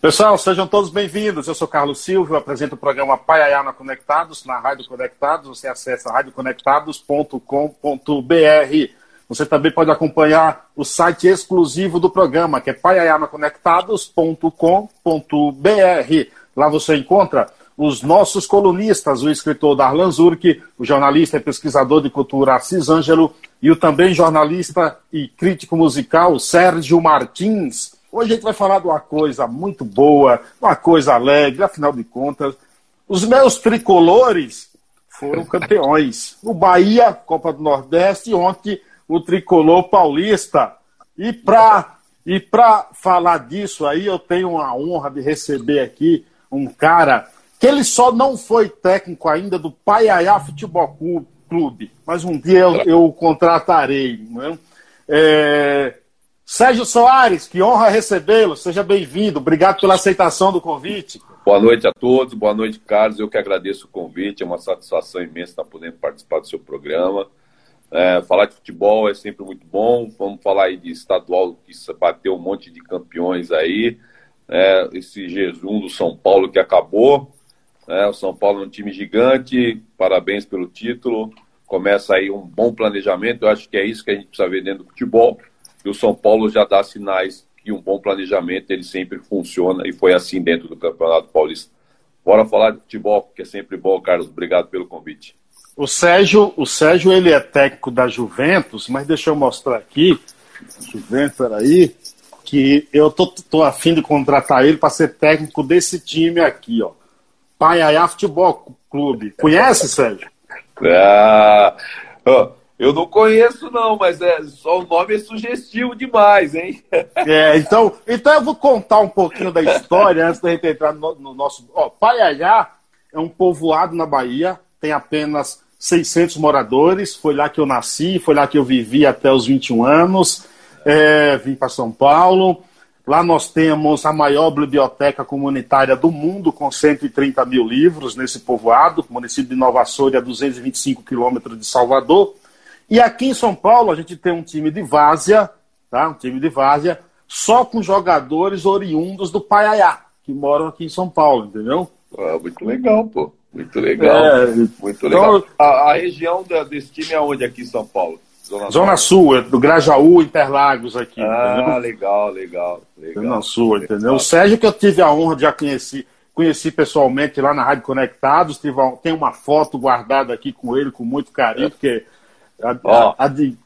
Pessoal, sejam todos bem-vindos. Eu sou Carlos Silva, apresento o programa Paiaiana Conectados na Rádio Conectados. Você acessa radioconectados.com.br. Você também pode acompanhar o site exclusivo do programa, que é paiaianaconectados.com.br. Lá você encontra os nossos colunistas, o escritor Darlan Zurk, o jornalista e pesquisador de cultura Assis Ângelo e o também jornalista e crítico musical Sérgio Martins. Hoje a gente vai falar de uma coisa muito boa, uma coisa alegre, afinal de contas, os meus tricolores foram campeões. O Bahia, Copa do Nordeste, e ontem o tricolor paulista. E para e pra falar disso aí, eu tenho a honra de receber aqui um cara que ele só não foi técnico ainda do Paiaiá Futebol Clube, mas um dia eu, eu o contratarei. Né? É, Sérgio Soares, que honra recebê-lo. Seja bem-vindo. Obrigado pela aceitação do convite. Boa noite a todos. Boa noite, Carlos. Eu que agradeço o convite. É uma satisfação imensa estar podendo participar do seu programa. É, falar de futebol é sempre muito bom. Vamos falar aí de estadual que bateu um monte de campeões aí. É, esse jejum do São Paulo que acabou. É, o São Paulo é um time gigante. Parabéns pelo título. Começa aí um bom planejamento. Eu acho que é isso que a gente precisa ver dentro do futebol e o São Paulo já dá sinais que um bom planejamento ele sempre funciona e foi assim dentro do Campeonato Paulista. Bora falar de futebol, que é sempre bom, Carlos. Obrigado pelo convite. O Sérgio, o Sérgio ele é técnico da Juventus, mas deixa eu mostrar aqui, Juventus, peraí, que eu tô, tô afim de contratar ele para ser técnico desse time aqui, ó. Paiaiá Futebol Clube. Conhece, Sérgio? Ah, eu não conheço, não, mas é, só o nome é sugestivo demais, hein? É, então, então eu vou contar um pouquinho da história antes da gente entrar no, no nosso. Ó, Paiaiá é um povoado na Bahia, tem apenas 600 moradores. Foi lá que eu nasci, foi lá que eu vivi até os 21 anos. É, vim para São Paulo. Lá nós temos a maior biblioteca comunitária do mundo, com 130 mil livros nesse povoado, município de Nova Soura, a 225 quilômetros de Salvador. E aqui em São Paulo a gente tem um time de várzea, tá? Um time de várzea, só com jogadores oriundos do Paiaiá, que moram aqui em São Paulo, entendeu? Ah, muito legal, pô. Muito legal. É, muito legal. Então, a, a, região da, desse time é onde aqui em São Paulo? Zona, Zona Sul, é do Grajaú, Interlagos aqui. Ah, entendeu? legal, legal, legal. Zona Sul, legal. entendeu? O Sérgio que eu tive a honra de já conhecer, conheci pessoalmente lá na Rádio Conectados, tive, tem uma foto guardada aqui com ele com muito carinho, é. A, ó. A, a de...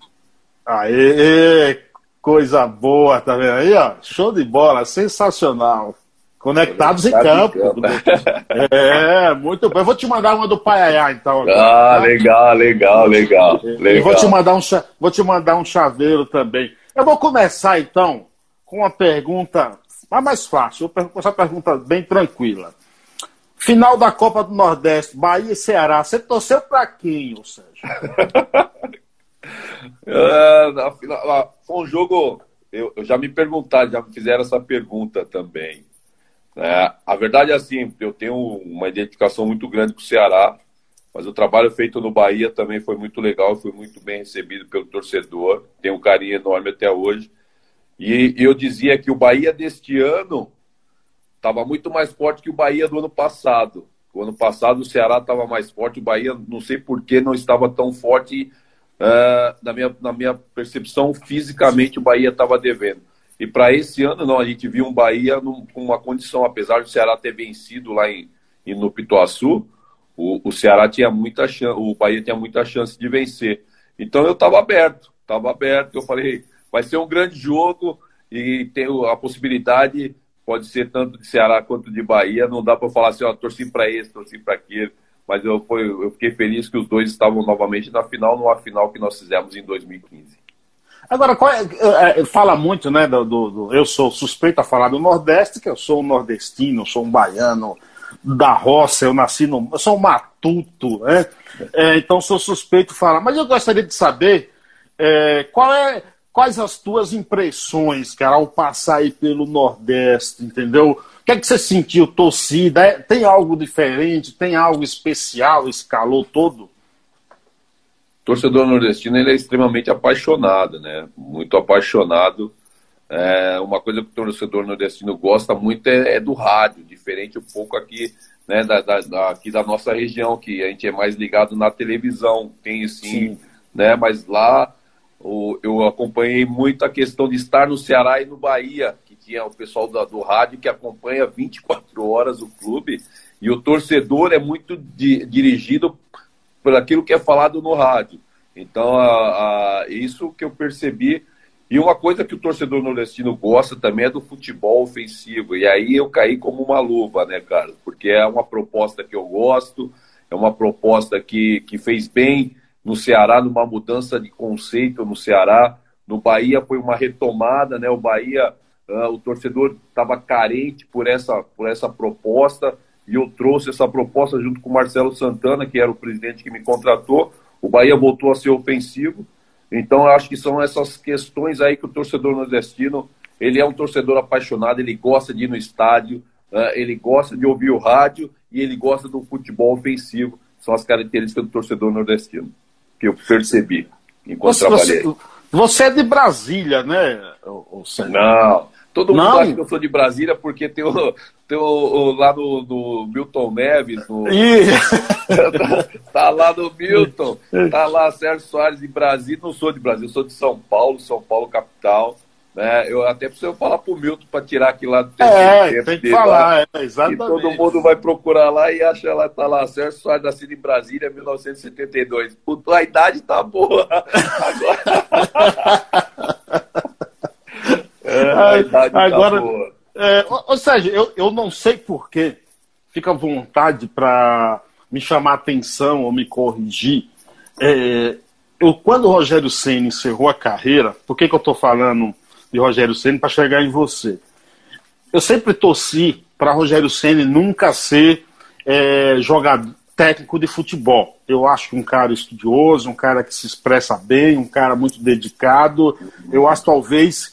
Aê, coisa boa, tá vendo aí, ó? Show de bola, sensacional. Conectados em campo. É, muito bem. Eu vou te mandar uma do Paiaiá, então. Ah, legal, legal, legal. legal. vou te, mandar um, vou te mandar um chaveiro também. Eu vou começar, então, com uma pergunta a mais fácil. Vou essa pergunta bem tranquila. Final da Copa do Nordeste, Bahia e Ceará. Você torceu para quem, Sérgio? É, foi um jogo. Eu, eu, já me perguntaram, já me fizeram essa pergunta também. É, a verdade é assim, eu tenho uma identificação muito grande com o Ceará, mas o trabalho feito no Bahia também foi muito legal, foi muito bem recebido pelo torcedor, tenho um carinho enorme até hoje. E, e eu dizia que o Bahia deste ano estava muito mais forte que o Bahia do ano passado. O ano passado o Ceará estava mais forte, o Bahia, não sei por que não estava tão forte. Uh, na, minha, na minha percepção, fisicamente o Bahia estava devendo. E para esse ano, não, a gente viu um Bahia num, com uma condição, apesar do Ceará ter vencido lá em, em no Pituaçu, o, o Ceará tinha muita chance, o Bahia tinha muita chance de vencer. Então eu estava aberto, estava aberto. Eu falei, vai ser um grande jogo e tem a possibilidade pode ser tanto de Ceará quanto de Bahia. Não dá para falar assim, ó, torci para esse, torci para aquele. Mas eu, foi, eu fiquei feliz que os dois estavam novamente na final, numa final que nós fizemos em 2015. Agora, é, é, fala muito, né? Do, do, do, eu sou suspeito a falar do Nordeste, que eu sou um nordestino, sou um baiano da roça, eu nasci no. Eu sou um matuto, né? É, então sou suspeito a falar. Mas eu gostaria de saber é, qual é Quais as tuas impressões, cara, ao passar aí pelo Nordeste, entendeu? O que é que você sentiu, torcida? É, tem algo diferente? Tem algo especial esse calor todo? Torcedor nordestino ele é extremamente apaixonado, né? Muito apaixonado É, uma coisa que o torcedor nordestino gosta muito é, é do rádio, diferente um pouco aqui, né, da, da, da, aqui da nossa região, que a gente é mais ligado na televisão, tem sim, sim. né, mas lá eu acompanhei muito a questão de estar no Ceará e no Bahia, que tinha o pessoal do, do rádio que acompanha 24 horas o clube, e o torcedor é muito di, dirigido por aquilo que é falado no rádio. Então, a, a, isso que eu percebi e uma coisa que o torcedor nordestino gosta também é do futebol ofensivo. E aí eu caí como uma luva, né, cara? Porque é uma proposta que eu gosto, é uma proposta que, que fez bem no Ceará, numa mudança de conceito no Ceará. No Bahia foi uma retomada, né? O Bahia, uh, o torcedor estava carente por essa, por essa proposta e eu trouxe essa proposta junto com o Marcelo Santana, que era o presidente que me contratou. O Bahia voltou a ser ofensivo então, eu acho que são essas questões aí que o torcedor nordestino, ele é um torcedor apaixonado, ele gosta de ir no estádio, uh, ele gosta de ouvir o rádio e ele gosta do futebol ofensivo. São as características do torcedor nordestino, que eu percebi enquanto você, trabalhei. Você, você, é de Brasília, né? Não, todo mundo Não. acha que eu sou de Brasília porque tem o, tem o, o lá no, no, Milton Neves. No... tá, tá, lá no Milton. Tá lá Sérgio Soares de Brasília. Não sou de Brasília, sou de São Paulo, São Paulo capital. Né? Eu até preciso falar pro Milton para tirar aquilo lá do é, tempo tem que falar, lá, é, exatamente. E todo mundo vai procurar lá e acha lá, tá lá, Sérgio Soares nascido em Brasília, 1972. Puta, a idade tá boa. Agora... é, a idade tá agora... tá boa. É, ou seja, eu, eu não sei porquê, fica à vontade para me chamar a atenção ou me corrigir. É, eu, quando o Rogério Senna encerrou a carreira, por que, que eu estou falando de Rogério Senna para chegar em você? Eu sempre torci para Rogério Senna nunca ser é, jogador técnico de futebol. Eu acho um cara estudioso, um cara que se expressa bem, um cara muito dedicado. Eu acho talvez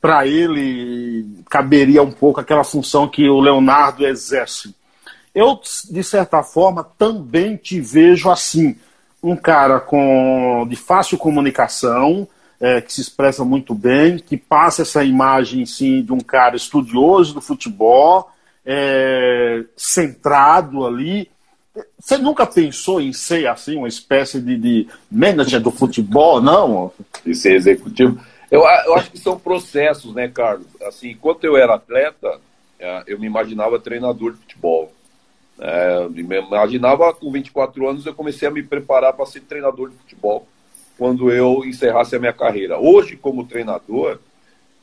para ele caberia um pouco aquela função que o Leonardo exerce. Eu, de certa forma, também te vejo assim, um cara com de fácil comunicação, é, que se expressa muito bem, que passa essa imagem sim de um cara estudioso do futebol, é, centrado ali. Você nunca pensou em ser assim, uma espécie de, de manager do futebol, não? De ser executivo? Eu, eu acho que são processos, né, Carlos? Assim, enquanto eu era atleta, é, eu me imaginava treinador de futebol. É, me imaginava com 24 anos eu comecei a me preparar para ser treinador de futebol quando eu encerrasse a minha carreira. Hoje, como treinador,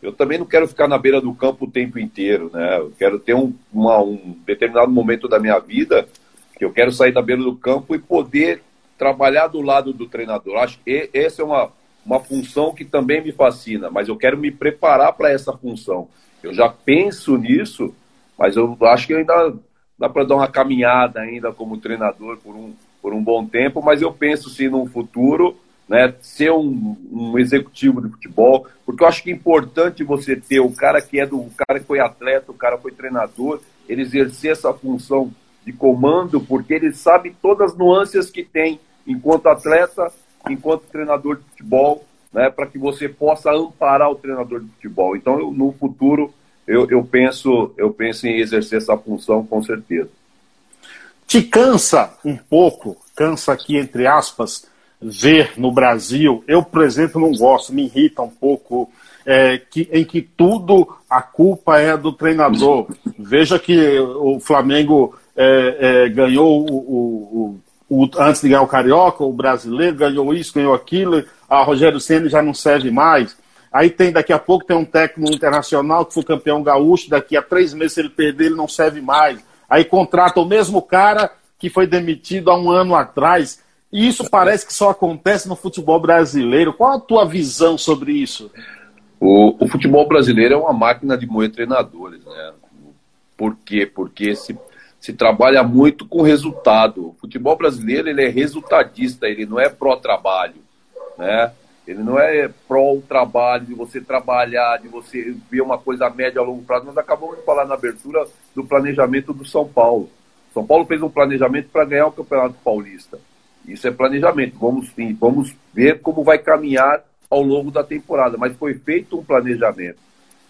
eu também não quero ficar na beira do campo o tempo inteiro, né? Eu quero ter um, uma, um determinado momento da minha vida que eu quero sair da beira do campo e poder trabalhar do lado do treinador. Acho que essa é uma uma função que também me fascina, mas eu quero me preparar para essa função. Eu já penso nisso, mas eu acho que ainda dá para dar uma caminhada ainda como treinador por um, por um bom tempo, mas eu penso sim no futuro, né, ser um, um executivo de futebol, porque eu acho que é importante você ter o cara que é do o cara que foi atleta, o cara foi treinador, ele exercer essa função de comando, porque ele sabe todas as nuances que tem enquanto atleta enquanto treinador de futebol, né, para que você possa amparar o treinador de futebol. Então, eu, no futuro, eu, eu, penso, eu penso em exercer essa função com certeza. Te cansa um pouco, cansa aqui entre aspas, ver no Brasil, eu, por exemplo, não gosto, me irrita um pouco, é, que, em que tudo a culpa é do treinador. Veja que o Flamengo é, é, ganhou o, o, o, antes de ganhar o Carioca, o brasileiro ganhou isso, ganhou aquilo, a Rogério Senna já não serve mais. Aí tem, daqui a pouco, tem um técnico internacional que foi campeão gaúcho, daqui a três meses, se ele perder, ele não serve mais. Aí contrata o mesmo cara que foi demitido há um ano atrás. E isso parece que só acontece no futebol brasileiro. Qual a tua visão sobre isso? O, o futebol brasileiro é uma máquina de moer treinadores, né? Por quê? Porque se se trabalha muito com resultado. O futebol brasileiro ele é resultadista, ele não é pró-trabalho, né? Ele não é pró-trabalho, de você trabalhar, de você ver uma coisa média a longo prazo. Nós acabamos de falar na abertura do planejamento do São Paulo. São Paulo fez um planejamento para ganhar o Campeonato Paulista. Isso é planejamento. Vamos, vamos ver como vai caminhar ao longo da temporada. Mas foi feito um planejamento.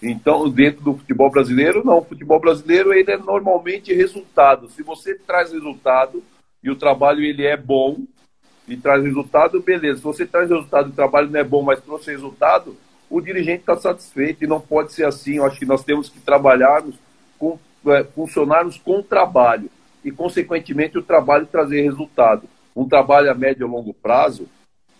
Então, dentro do futebol brasileiro, não. O futebol brasileiro ele é normalmente resultado. Se você traz resultado e o trabalho ele é bom e traz resultado, beleza. Se você traz resultado e o trabalho não é bom, mas trouxe resultado, o dirigente está satisfeito e não pode ser assim. Eu acho que nós temos que trabalharmos com é, funcionarmos com trabalho e, consequentemente, o trabalho trazer resultado. Um trabalho a médio e longo prazo,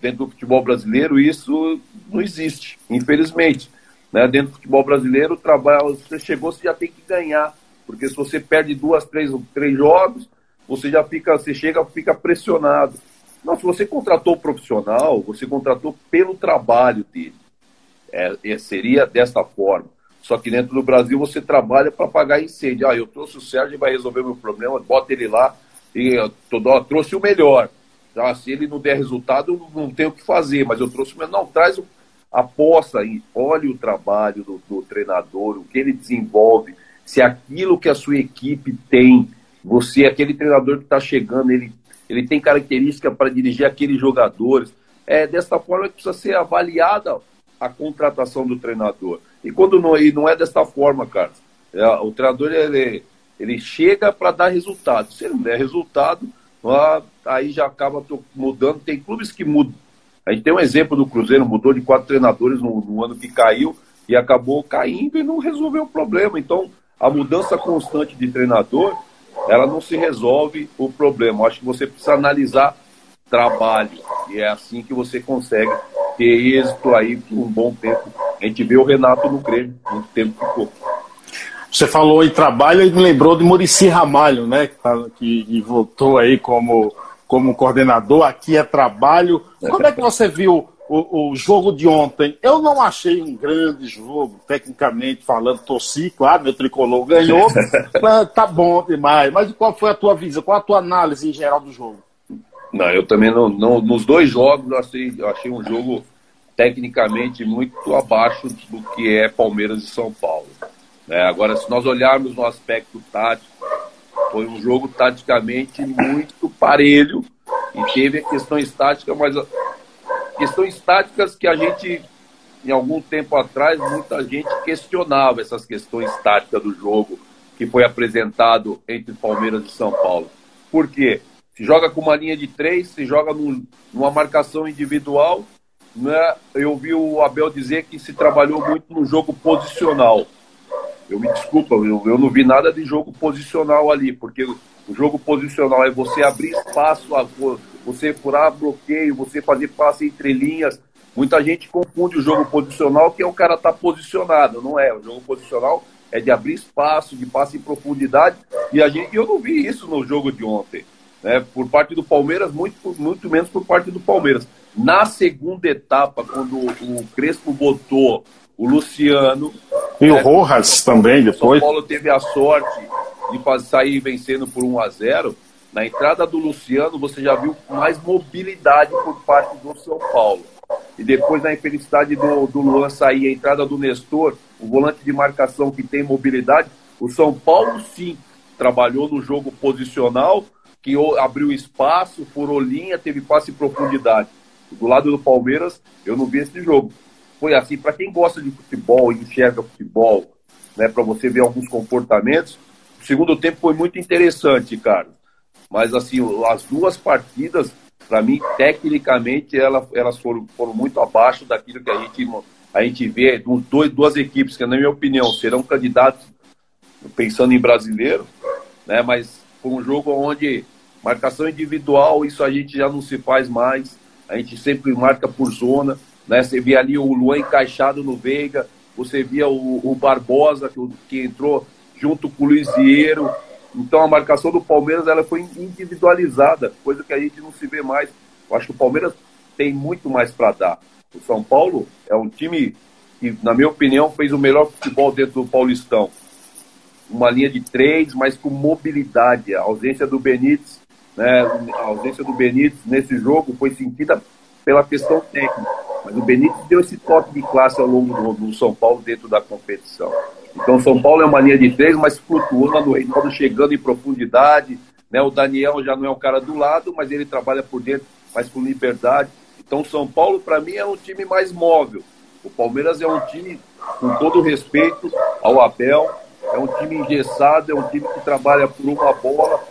dentro do futebol brasileiro, isso não existe, infelizmente. Né? Dentro do futebol brasileiro, o trabalho, você chegou, você já tem que ganhar, porque se você perde duas, três, três jogos, você já fica, você chega, fica pressionado. Não, se você contratou profissional, você contratou pelo trabalho dele. É, é, seria desta forma. Só que dentro do Brasil você trabalha para pagar incêndio. Ah, eu trouxe o Sérgio e vai resolver meu problema, bota ele lá e eu trouxe o melhor. Ah, se ele não der resultado, não tem o que fazer, mas eu trouxe o melhor. Não, traz o, aposta aí, olhe o trabalho do, do treinador, o que ele desenvolve, se aquilo que a sua equipe tem, você, aquele treinador que está chegando, ele, ele tem característica para dirigir aqueles jogadores. É desta forma que precisa ser avaliada a contratação do treinador. E quando não, e não é desta forma, Carlos. É, o treinador ele, ele chega para dar resultado. Se ele não der resultado, aí já acaba mudando. Tem clubes que mudam. A gente tem um exemplo do Cruzeiro, mudou de quatro treinadores no, no ano que caiu e acabou caindo e não resolveu o problema. Então, a mudança constante de treinador, ela não se resolve o problema. Acho que você precisa analisar trabalho. E é assim que você consegue ter êxito aí por um bom tempo. A gente vê o Renato no Grêmio, muito tempo ficou. Você falou em trabalho e me lembrou de Murici Ramalho, né? Que, que voltou aí como, como coordenador. Aqui é trabalho. Como é que você viu o, o, jogo de ontem? Eu não achei um grande jogo, tecnicamente falando. Torci, claro, meu tricolor ganhou. tá bom demais. Mas qual foi a tua visão? Qual a tua análise em geral do jogo? Não, eu também não. não nos dois jogos eu achei, eu achei um jogo tecnicamente muito abaixo do que é Palmeiras e São Paulo. É, agora, se nós olharmos no aspecto tático, foi um jogo taticamente muito parelho e teve questões táticas, mas questões táticas que a gente, em algum tempo atrás, muita gente questionava essas questões táticas do jogo que foi apresentado entre Palmeiras e São Paulo. Por quê? Se joga com uma linha de três, se joga num, numa marcação individual. Né? Eu vi o Abel dizer que se trabalhou muito no jogo posicional. Eu me desculpa, eu, eu não vi nada de jogo posicional ali, porque o jogo posicional é você abrir espaço, você furar bloqueio, você fazer passe entre linhas. Muita gente confunde o jogo posicional, que é o cara estar tá posicionado. Não é. O jogo posicional é de abrir espaço, de passe em profundidade. E a gente, eu não vi isso no jogo de ontem né, por parte do Palmeiras, muito, muito menos por parte do Palmeiras. Na segunda etapa, quando o Crespo botou o Luciano. E né, o Rojas também depois. O São Paulo teve a sorte de sair vencendo por 1 a 0 Na entrada do Luciano, você já viu mais mobilidade por parte do São Paulo. E depois, na infelicidade do, do Luan sair, a entrada do Nestor, o volante de marcação que tem mobilidade, o São Paulo sim trabalhou no jogo posicional, que abriu espaço, furou linha, teve passe em profundidade. Do lado do Palmeiras, eu não vi esse jogo. Foi assim, para quem gosta de futebol e enxerga futebol, né, para você ver alguns comportamentos, o segundo tempo foi muito interessante, cara. Mas, assim, as duas partidas, para mim, tecnicamente, elas, foram, foram muito abaixo daquilo que a gente, a gente vê, dois, duas equipes que, na minha opinião, serão candidatos, pensando em brasileiro, né, mas foi um jogo onde marcação individual, isso a gente já não se faz mais. A gente sempre marca por zona. Né? Você via ali o Luan encaixado no Veiga, você via o, o Barbosa, que, que, entrou junto com o Luizieiro. Então a marcação do Palmeiras ela foi individualizada, coisa que a gente não se vê mais. Eu acho que o Palmeiras tem muito mais para dar. O São Paulo é um time que, na minha opinião, fez o melhor futebol dentro do Paulistão uma linha de três, mas com mobilidade. A ausência do Benítez, né, a ausência do Benítez nesse jogo foi sentida pela questão técnica. Mas o Benítez deu esse toque de classe ao longo do, do São Paulo dentro da competição. Então, São Paulo é uma linha de três, mas flutuando, o Reinaldo chegando em profundidade. Né? O Daniel já não é o cara do lado, mas ele trabalha por dentro, mas com liberdade. Então, São Paulo, para mim, é um time mais móvel. O Palmeiras é um time com todo respeito ao Abel, é um time engessado, é um time que trabalha por uma bola.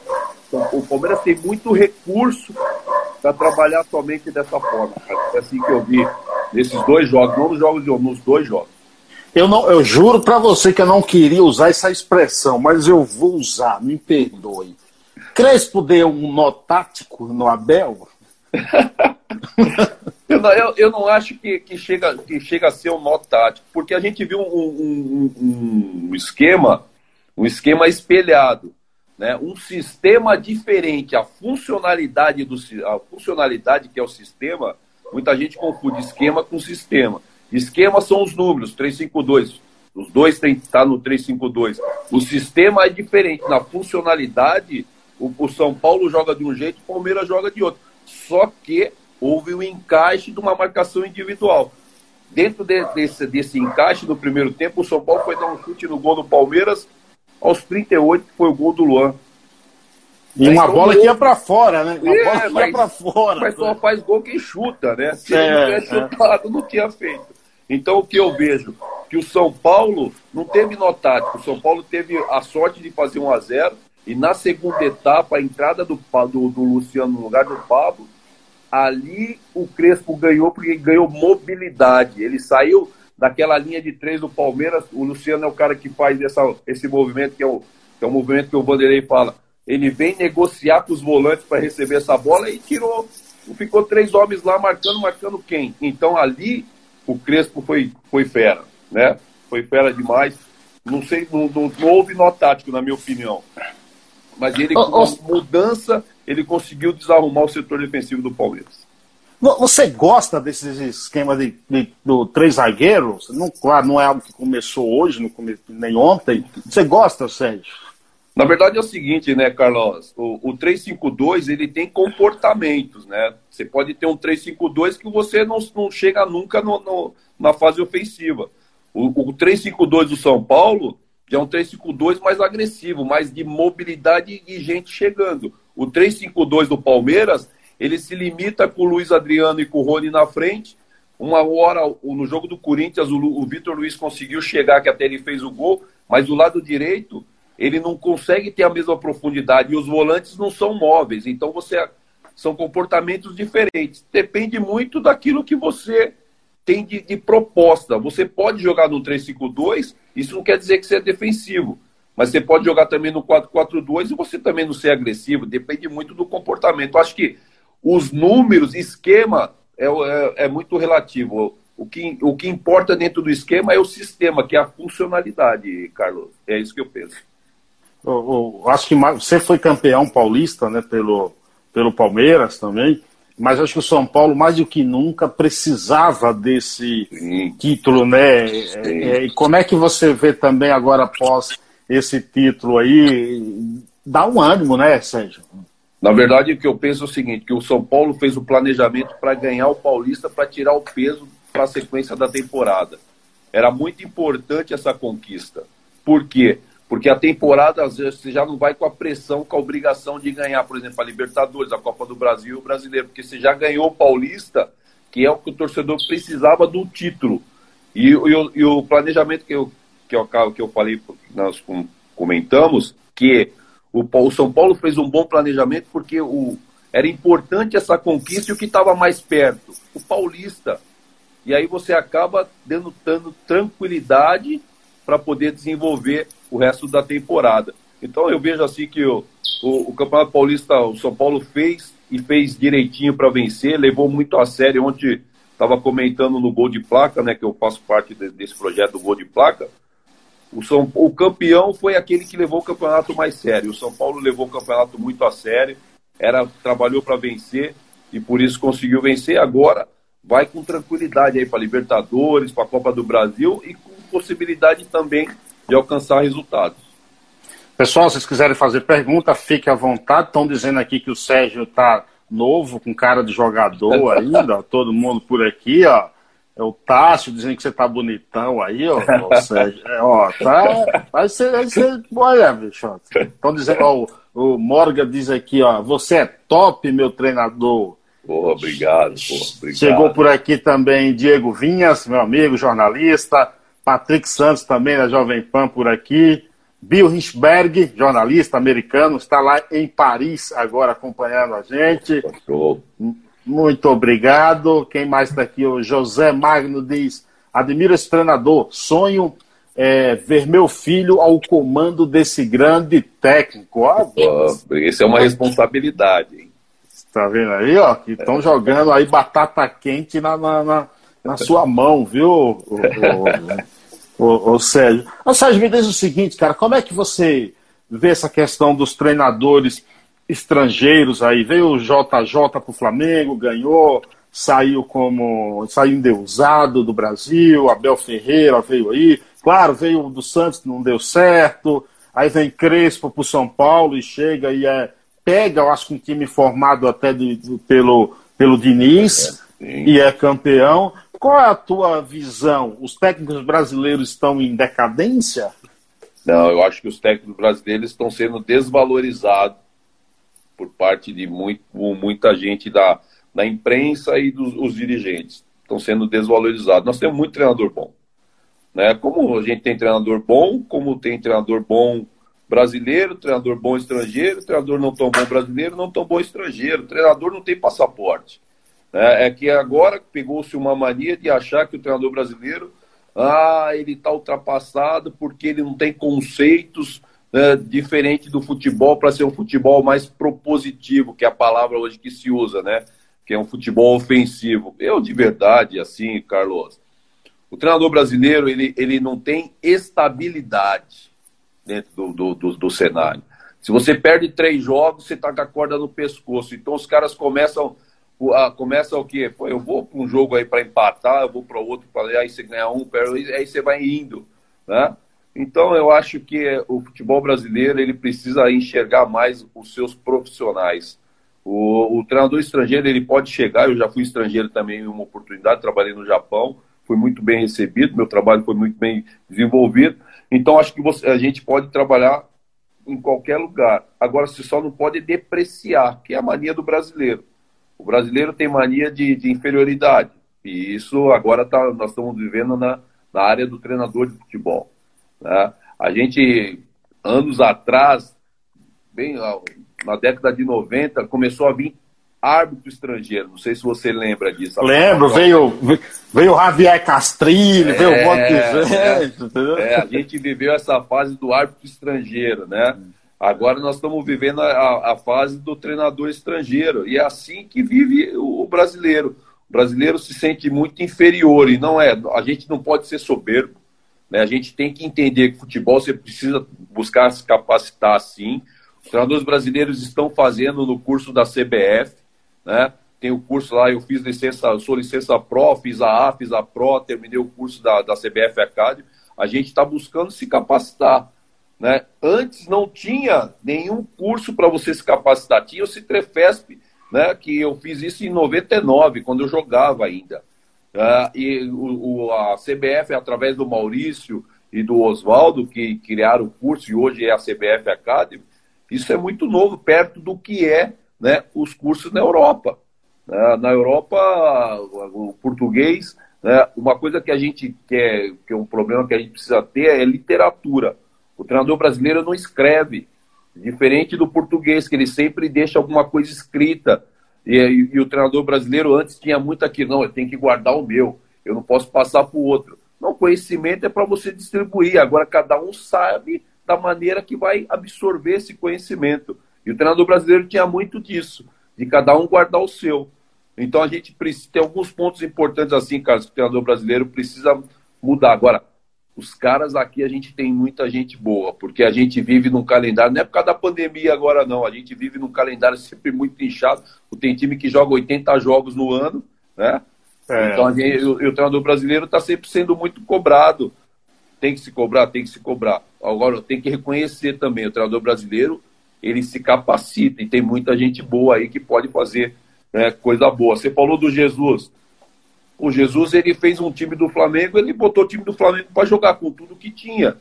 O Palmeiras tem muito recurso para trabalhar somente dessa forma. É assim que eu vi nesses dois jogos, não nos jogos de nos dois jogos. Eu, não, eu juro para você que eu não queria usar essa expressão, mas eu vou usar, me perdoe. Crespo deu um nó tático no Abel? eu, não, eu, eu, não acho que, que, chega, que chega a ser um nó tático, porque a gente viu um, um, um esquema, um esquema espelhado, né? um sistema diferente, a funcionalidade do a funcionalidade que é o sistema, muita gente confunde esquema com sistema. Esquema são os números, 352. Os dois têm que estar no 352. O sistema é diferente. Na funcionalidade, o, o São Paulo joga de um jeito, o Palmeiras joga de outro. Só que houve o um encaixe de uma marcação individual. Dentro de, desse, desse encaixe no primeiro tempo, o São Paulo foi dar um chute no gol do Palmeiras aos 38, que foi o gol do Luan. E uma então, bola que ia para fora, né? Uma é, bola que mas, ia para fora. Mas só faz gol quem chuta, né? Se é, ele não tivesse é. chutado, não tinha feito. Então o que eu vejo? Que o São Paulo não teve notático. O São Paulo teve a sorte de fazer 1 a 0 e na segunda etapa, a entrada do, do, do Luciano no lugar do Pablo, ali o Crespo ganhou porque ganhou mobilidade. Ele saiu daquela linha de três do Palmeiras. O Luciano é o cara que faz essa, esse movimento, que é, o, que é o movimento que o Vanderlei fala. Ele vem negociar com os volantes para receber essa bola e tirou. Ficou três homens lá marcando, marcando quem? Então ali o Crespo foi, foi fera, né? Foi fera demais. Não sei, não, não, não houve nó tático, na minha opinião. Mas ele, com mudança, ele conseguiu desarrumar o setor defensivo do Palmeiras. Você gosta desse esquema de, de, do três zagueiros? Não, claro, não é algo que começou hoje, não come, nem ontem. Você gosta, Sérgio? Na verdade é o seguinte, né, Carlos? O, o 352 ele tem comportamentos, né? Você pode ter um 352 que você não, não chega nunca no, no, na fase ofensiva. O, o 352 do São Paulo já é um 352 mais agressivo, mais de mobilidade e gente chegando. O 352 do Palmeiras, ele se limita com o Luiz Adriano e com o Rony na frente. Uma hora, no jogo do Corinthians, o, Vitor Luiz conseguiu chegar, que até ele fez o gol, mas do lado direito, ele não consegue ter a mesma profundidade e os volantes não são móveis. Então, você são comportamentos diferentes. Depende muito daquilo que você tem de, de proposta. Você pode jogar no 3-5-2 isso não quer dizer que você é defensivo. Mas você pode jogar também no 4-4-2 e você também não ser agressivo. Depende muito do comportamento. Acho que os números, esquema, é, é, é muito relativo. O que, o que importa dentro do esquema é o sistema, que é a funcionalidade, Carlos. É isso que eu penso. Eu, eu acho que você foi campeão paulista né, pelo, pelo Palmeiras também mas acho que o São Paulo, mais do que nunca, precisava desse Sim. título, né? É, e como é que você vê também agora, após esse título aí, dá um ânimo, né, Sérgio? Na verdade, o que eu penso é o seguinte, que o São Paulo fez o planejamento para ganhar o Paulista, para tirar o peso para a sequência da temporada. Era muito importante essa conquista. Por quê? Porque a temporada, às vezes, você já não vai com a pressão, com a obrigação de ganhar, por exemplo, a Libertadores, a Copa do Brasil e o Brasileiro, porque você já ganhou o Paulista, que é o que o torcedor precisava do título. E, e, e o planejamento que eu, que eu, que eu falei, nós comentamos, que o, o São Paulo fez um bom planejamento porque o, era importante essa conquista e o que estava mais perto, o Paulista. E aí você acaba dando, dando tranquilidade para poder desenvolver o resto da temporada. Então eu vejo assim que o, o, o Campeonato Paulista, o São Paulo fez e fez direitinho para vencer, levou muito a sério. Ontem estava comentando no gol de placa, né, que eu faço parte de, desse projeto do gol de placa. O, São, o campeão foi aquele que levou o campeonato mais sério. O São Paulo levou o campeonato muito a sério, era trabalhou para vencer e por isso conseguiu vencer. Agora vai com tranquilidade aí para Libertadores, para a Copa do Brasil e com possibilidade também de alcançar resultados. Pessoal, se vocês quiserem fazer pergunta, fique à vontade. Estão dizendo aqui que o Sérgio está novo, com cara de jogador ainda, todo mundo por aqui, ó. É o Tássio dizendo que você tá bonitão aí, ó, Sérgio. É, ó, tá. Vai ser, vai ser. Olha, bicho. Estão dizendo, ó, o Morgan diz aqui, ó, você é top, meu treinador. Porra, obrigado, porra, obrigado. Chegou por aqui também Diego Vinhas, meu amigo, jornalista. Patrick Santos também da Jovem Pan por aqui. Bill Richberg, jornalista americano, está lá em Paris agora acompanhando a gente. Muito obrigado. Quem mais está aqui? O José Magno diz: admiro esse treinador, sonho é, ver meu filho ao comando desse grande técnico. Isso é uma responsabilidade, hein? Tá vendo aí, ó? Que estão é. jogando aí batata quente na, na, na, na sua mão, viu, o, o, o, o, Sérgio? Ô, Sérgio, me diz o seguinte, cara, como é que você vê essa questão dos treinadores estrangeiros aí? Veio o JJ para o Flamengo, ganhou, saiu como. saiu endeusado do Brasil, Abel Ferreira veio aí. Claro, veio do Santos, não deu certo. Aí vem Crespo para o São Paulo e chega e é, pega, eu acho que um time formado até de, de, pelo, pelo Diniz é, e é campeão. Qual é a tua visão? Os técnicos brasileiros estão em decadência? Não, eu acho que os técnicos brasileiros estão sendo desvalorizados por parte de muito, muita gente da, da imprensa e dos dirigentes. Estão sendo desvalorizados. Nós temos muito treinador bom. Né? Como a gente tem treinador bom, como tem treinador bom brasileiro, treinador bom estrangeiro, treinador não tão bom brasileiro, não tão bom estrangeiro. treinador não tem passaporte. Né? É que agora pegou-se uma mania de achar que o treinador brasileiro ah, ele está ultrapassado porque ele não tem conceitos né, diferentes do futebol para ser um futebol mais propositivo, que é a palavra hoje que se usa, né? Que é um futebol ofensivo. Eu, de verdade, assim, Carlos, o treinador brasileiro ele, ele não tem estabilidade dentro do, do, do, do cenário. Se você perde três jogos, você está com a corda no pescoço. Então os caras começam a, começam o quê? Pô, eu vou para um jogo aí para empatar, eu vou para outro para aí você ganha um, aí você vai indo, né? Então eu acho que o futebol brasileiro ele precisa enxergar mais os seus profissionais. O, o treinador estrangeiro ele pode chegar, eu já fui estrangeiro também em uma oportunidade, trabalhei no Japão foi muito bem recebido, meu trabalho foi muito bem desenvolvido. Então, acho que você, a gente pode trabalhar em qualquer lugar. Agora, você só não pode depreciar, que é a mania do brasileiro. O brasileiro tem mania de, de inferioridade. E isso agora tá, nós estamos vivendo na, na área do treinador de futebol. Né? A gente, anos atrás, bem na década de 90, começou a vir árbitro estrangeiro. Não sei se você lembra disso. Lembro, veio, veio Javier Castrilli, é, veio o Bob é, é, a gente viveu essa fase do árbitro estrangeiro, né? Agora nós estamos vivendo a, a, fase do treinador estrangeiro. E é assim que vive o brasileiro. O brasileiro se sente muito inferior e não é. A gente não pode ser soberbo. Né? A gente tem que entender que futebol você precisa buscar se capacitar assim. Os treinadores brasileiros estão fazendo no curso da CBF né? Tem o curso lá, eu fiz licença, sou licença Pro, fiz a A, fiz a Pro, terminei o curso da, da CBF Academy. A gente está buscando se capacitar. Né? Antes não tinha nenhum curso para você se capacitar. Tinha o Citrefesp, né? que eu fiz isso em 99, quando eu jogava ainda. Uh, e o, o, a CBF, através do Maurício e do Oswaldo, que criaram o curso e hoje é a CBF Academy, isso é muito novo, perto do que é né, os cursos na Europa. Né? Na Europa, o português, né, uma coisa que a gente quer, que é um problema que a gente precisa ter é literatura. O treinador brasileiro não escreve, diferente do português, que ele sempre deixa alguma coisa escrita. E, e, e o treinador brasileiro antes tinha muito aquilo, não, eu tenho que guardar o meu, eu não posso passar para o outro. Não, conhecimento é para você distribuir. Agora, cada um sabe da maneira que vai absorver esse conhecimento. E o treinador brasileiro tinha muito disso, de cada um guardar o seu. Então a gente precisa tem alguns pontos importantes assim, cara, que o treinador brasileiro precisa mudar. Agora, os caras aqui a gente tem muita gente boa, porque a gente vive num calendário, não é por causa da pandemia agora não, a gente vive num calendário sempre muito inchado. Tem time que joga 80 jogos no ano, né? É. Então gente, o, o treinador brasileiro está sempre sendo muito cobrado. Tem que se cobrar, tem que se cobrar. Agora tem que reconhecer também, o treinador brasileiro ele se capacita e tem muita gente boa aí que pode fazer né, coisa boa. Você falou do Jesus. O Jesus ele fez um time do Flamengo, ele botou o time do Flamengo para jogar com tudo que tinha.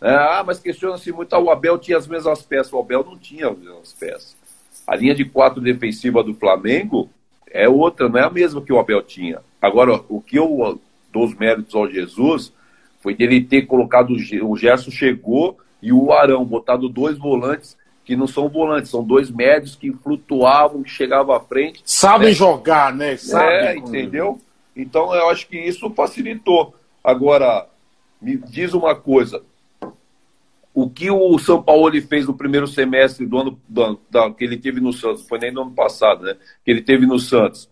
É, ah, mas questiona-se muito, ah, o Abel tinha as mesmas peças. O Abel não tinha as mesmas peças. A linha de quatro defensiva do Flamengo é outra, não é a mesma que o Abel tinha. Agora, o que eu dou os méritos ao Jesus Foi dele ter colocado o Gerson chegou e o Arão, botado dois volantes que não são volantes, são dois médios que flutuavam, que chegavam à frente. Sabem né? jogar, né? Sabem é, entendeu? Então eu acho que isso facilitou. Agora, me diz uma coisa. O que o São Paulo fez no primeiro semestre do ano, do ano da, que ele teve no Santos, foi nem no ano passado, né? Que ele teve no Santos.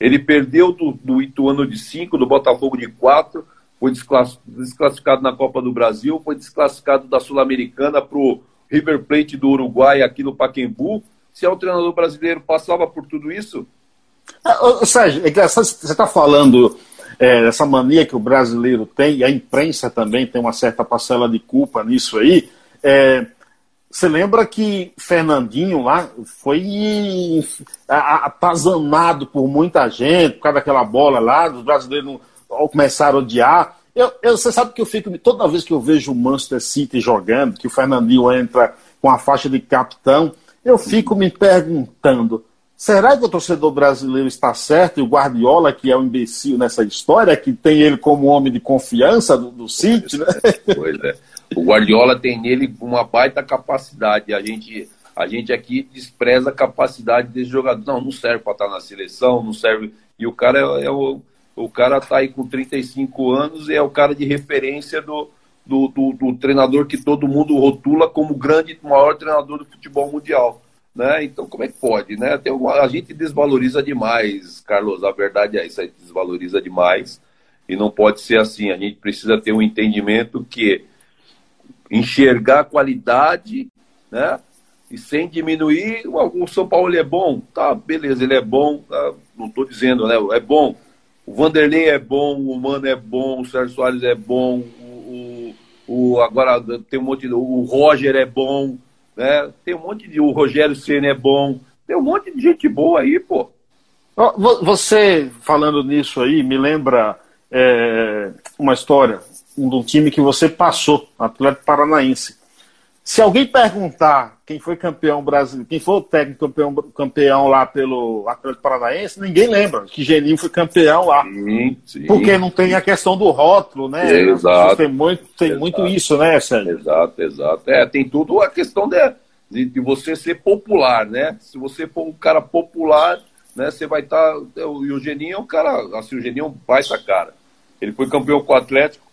Ele perdeu do, do Ituano de 5, do Botafogo de 4, foi desclassificado na Copa do Brasil, foi desclassificado da Sul-Americana para o River Plate do Uruguai aqui no Paquembu. Se é um treinador brasileiro, passava por tudo isso? É, Sérgio, é você está falando é, dessa mania que o brasileiro tem, e a imprensa também tem uma certa parcela de culpa nisso aí. É, você lembra que Fernandinho lá foi atazanado por muita gente, por causa daquela bola lá, os brasileiros começaram a odiar. Eu, eu, você sabe que eu fico, toda vez que eu vejo o Manchester City jogando, que o Fernandinho entra com a faixa de capitão, eu fico me perguntando: será que o torcedor brasileiro está certo e o Guardiola, que é o um imbecil nessa história, que tem ele como homem de confiança do, do City, né? Pois é. O Guardiola tem nele uma baita capacidade. A gente, a gente aqui despreza a capacidade desse jogador. Não, não serve para estar na seleção, não serve. E o cara é, é o o cara está aí com 35 anos e é o cara de referência do, do, do, do, treinador que todo mundo rotula como o grande, maior treinador do futebol mundial. Né? Então, como é que pode? Né? Tem a gente desvaloriza demais, Carlos. A verdade é isso, a gente desvaloriza demais e não pode ser assim. A gente precisa ter um entendimento que enxergar a qualidade, né? E sem diminuir, o São Paulo é bom, tá, beleza, ele é bom, tá, não estou dizendo, né? É bom, o Vanderlei é bom, o Mano é bom, o Sérgio Soares é bom, o, o, agora tem um monte. O Roger é bom, né? Tem um monte de. O Rogério Senna é bom. Tem um monte de gente boa aí, pô. Você, falando nisso aí, me lembra é, uma história de um time que você passou, Atlético Paranaense. Se alguém perguntar quem foi campeão brasileiro, quem foi o técnico campeão, campeão lá pelo Atlético Paranaense, ninguém lembra que Geninho foi campeão lá. Sim, sim. Porque não tem a questão do rótulo, né? Exato. Tem muito, tem exato. muito isso, né, Sérgio? Exato, exato. É, tem tudo a questão de, de, de, você ser popular, né? Se você for um cara popular, né, você vai estar. Tá, e o Geninho é um cara, assim, o Geninho é um baita cara. Ele foi campeão com o Atlético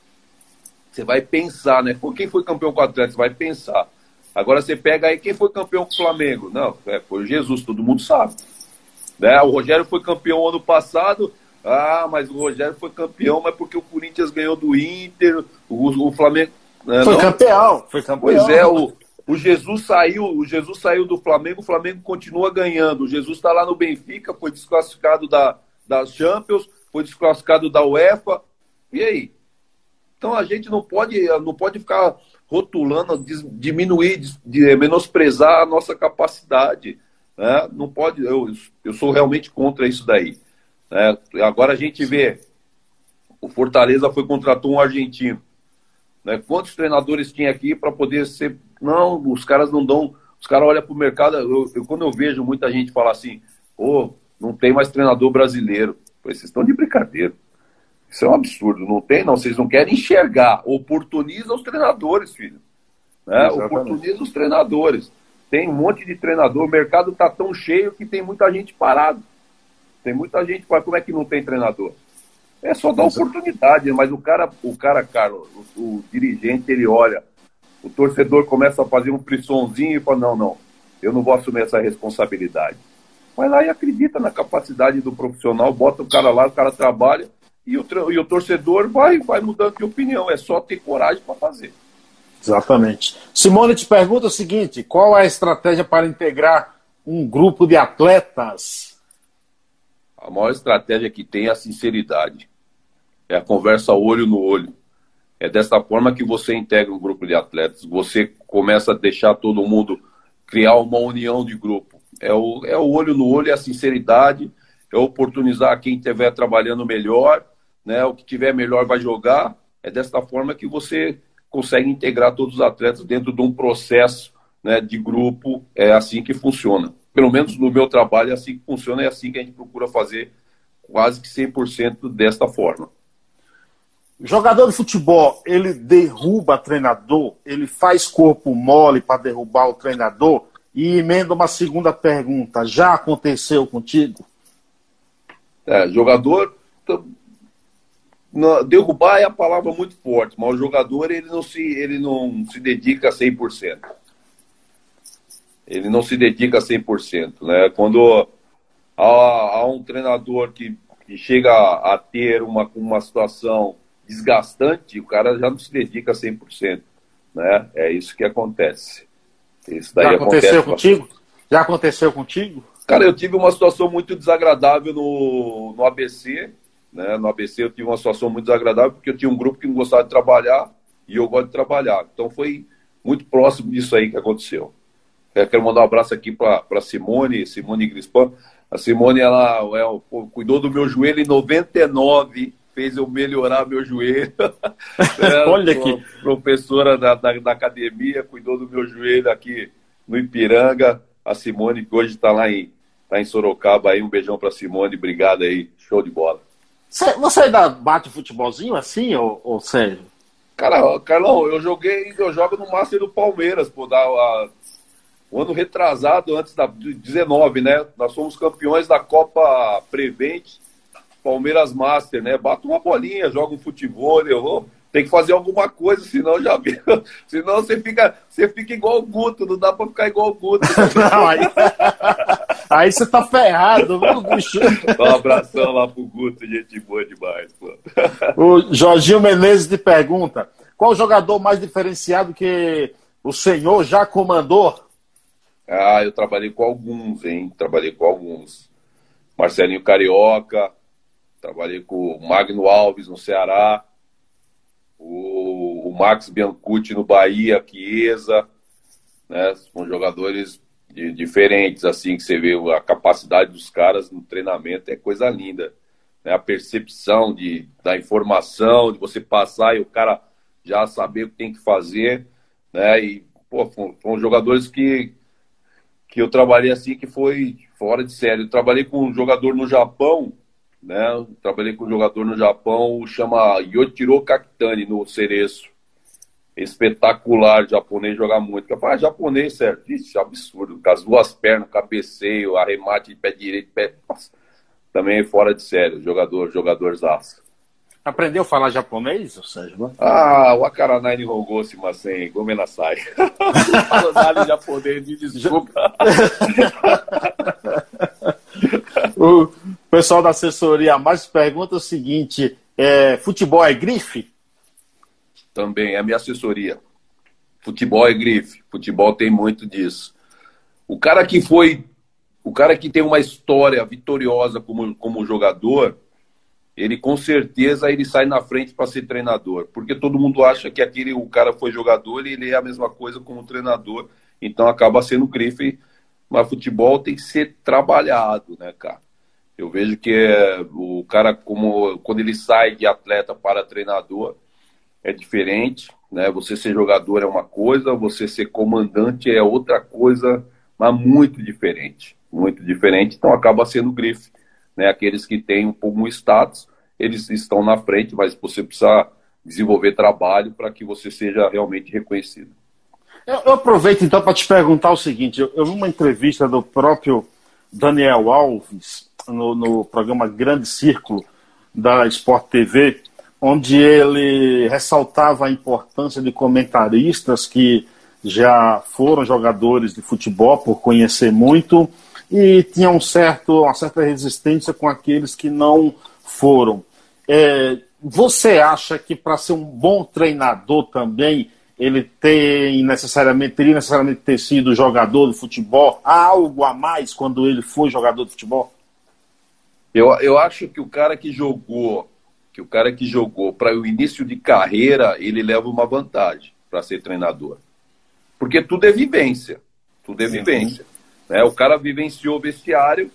você vai pensar, né? Por quem foi campeão com o Atlético? Você vai pensar. Agora você pega aí quem foi campeão com o Flamengo. Não, é, foi o Jesus, todo mundo sabe. Né? O Rogério foi campeão ano passado. Ah, mas o Rogério foi campeão, mas porque o Corinthians ganhou do Inter, o, o Flamengo. Né? Foi não? campeão, foi campeão. Pois é, o, o Jesus saiu, o Jesus saiu do Flamengo, o Flamengo continua ganhando. O Jesus está lá no Benfica, foi desclassificado da, das Champions, foi desclassificado da UEFA. E aí? Então a gente não pode, não pode ficar rotulando, diminuir, menosprezar a nossa capacidade. Né? Não pode, eu, eu sou realmente contra isso daí. Né? Agora a gente vê, o Fortaleza foi contratou um argentino. Né? Quantos treinadores tinha aqui para poder ser. Não, os caras não dão. Os caras olham para o mercado. Eu, eu, quando eu vejo muita gente falar assim, oh, não tem mais treinador brasileiro. Vocês estão de brincadeira. Isso é um absurdo. Não tem, não. Vocês não querem enxergar. Oportuniza os treinadores, filho. Né? Oportuniza os treinadores. Tem um monte de treinador. O mercado está tão cheio que tem muita gente parado. Tem muita gente. Como é que não tem treinador? É só dar oportunidade, mas o cara, o cara, Carlos, o, o, dirigente, ele olha, o torcedor começa a fazer um frissonzinho e fala, não, não, eu não vou assumir essa responsabilidade. Vai lá e acredita na capacidade do profissional, bota o cara lá, o cara trabalha, e o, e o torcedor vai, vai mudando de opinião. É só ter coragem para fazer. Exatamente. Simone te pergunta o seguinte: qual é a estratégia para integrar um grupo de atletas? A maior estratégia que tem é a sinceridade. É a conversa olho no olho. É dessa forma que você integra um grupo de atletas. Você começa a deixar todo mundo criar uma união de grupo. É o, é o olho no olho, é a sinceridade, é oportunizar quem estiver trabalhando melhor né? O que tiver melhor vai jogar. É desta forma que você consegue integrar todos os atletas dentro de um processo né, de grupo. É assim que funciona. Pelo menos no meu trabalho é assim que funciona, é assim que a gente procura fazer quase que 100% desta forma. Jogador de futebol, ele derruba treinador, ele faz corpo mole para derrubar o treinador. E emenda uma segunda pergunta: já aconteceu contigo? É, jogador. Derrubar é a palavra muito forte, mas o jogador ele não se, ele não se dedica a 100%. Ele não se dedica a 100%. Né? Quando há, há um treinador que, que chega a ter uma, uma situação desgastante, o cara já não se dedica 100%. Né? É isso que acontece. Isso daí já aconteceu acontece contigo? Já aconteceu contigo? Cara, eu tive uma situação muito desagradável no, no ABC. Né? No ABC eu tive uma situação muito desagradável porque eu tinha um grupo que não gostava de trabalhar e eu gosto de trabalhar. Então foi muito próximo disso aí que aconteceu. Eu quero mandar um abraço aqui para Simone, Simone Grispan. A Simone, ela é, cuidou do meu joelho em 99 fez eu melhorar meu joelho. é, Olha aqui. Professora da, da, da, academia, cuidou do meu joelho aqui no Ipiranga. A Simone, que hoje está lá em, tá em Sorocaba aí. Um beijão para Simone, obrigado aí. Show de bola. Você ainda bate futebolzinho assim, ou, ou Sérgio? Cara, Carlão, eu joguei, eu jogo no Master do Palmeiras, pô, da, a, o ano retrasado, antes da 19, né? Nós somos campeões da Copa Prevent Palmeiras Master, né? Bata uma bolinha, joga um futebol, eu vou. Tem que fazer alguma coisa, senão já viu. Senão você fica, você fica igual o Guto, não dá pra ficar igual o Guto. Não, aí, aí você tá ferrado, viu, bicho? Um abração lá pro Guto, gente boa demais, pô. O Jorginho Menezes te pergunta: qual jogador mais diferenciado que o senhor já comandou? Ah, eu trabalhei com alguns, hein? Trabalhei com alguns. Marcelinho Carioca, Trabalhei com o Magno Alves no Ceará, o, o Max Biancucci no Bahia, Chiesa, né? São jogadores de, diferentes, assim, que você vê a capacidade dos caras no treinamento é coisa linda. Né? A percepção de, da informação, de você passar e o cara já saber o que tem que fazer, né? E, pô, foram, jogadores que, que eu trabalhei assim que foi fora de série. Eu trabalhei com um jogador no Japão né? Trabalhei com um jogador no Japão, chama Yotiro Kakitani, no Cereço. Espetacular, japonês, jogar muito. Eu falei, ah, japonês, certo? Isso é absurdo. Com as duas pernas, cabeceio, arremate de pé direito, pé. Nossa, também é fora de série, jogador, jogador zaço. Aprendeu a falar japonês, ou Sérgio? Ah, o Akaranai Nihongoshi Masen, Gomenasai. Fala nada japonês, me desculpa. o pessoal da assessoria mais pergunta o seguinte: é, futebol é grife? Também, é a minha assessoria. Futebol é grife. Futebol tem muito disso. O cara que foi. O cara que tem uma história vitoriosa como, como jogador, ele com certeza ele sai na frente para ser treinador. Porque todo mundo acha que aquele o cara foi jogador e ele é a mesma coisa como treinador. Então acaba sendo grife. Mas futebol tem que ser trabalhado, né, cara? Eu vejo que é, o cara, como quando ele sai de atleta para treinador, é diferente. Né? Você ser jogador é uma coisa, você ser comandante é outra coisa, mas muito diferente. Muito diferente. Então acaba sendo grife. Né? Aqueles que têm um pouco um status, eles estão na frente, mas você precisa desenvolver trabalho para que você seja realmente reconhecido. Eu, eu aproveito então para te perguntar o seguinte: eu, eu vi uma entrevista do próprio Daniel Alves no, no programa Grande Círculo da Sport TV, onde ele ressaltava a importância de comentaristas que já foram jogadores de futebol por conhecer muito e tinha um certo, uma certa resistência com aqueles que não foram. É, você acha que para ser um bom treinador também ele tem necessariamente teria necessariamente ter sido jogador de futebol? Há algo a mais quando ele foi jogador de futebol? Eu, eu acho que o cara que jogou, que o cara que jogou para o início de carreira, ele leva uma vantagem para ser treinador. Porque tudo é vivência. Tudo é vivência. Né? O cara vivenciou o vestiário,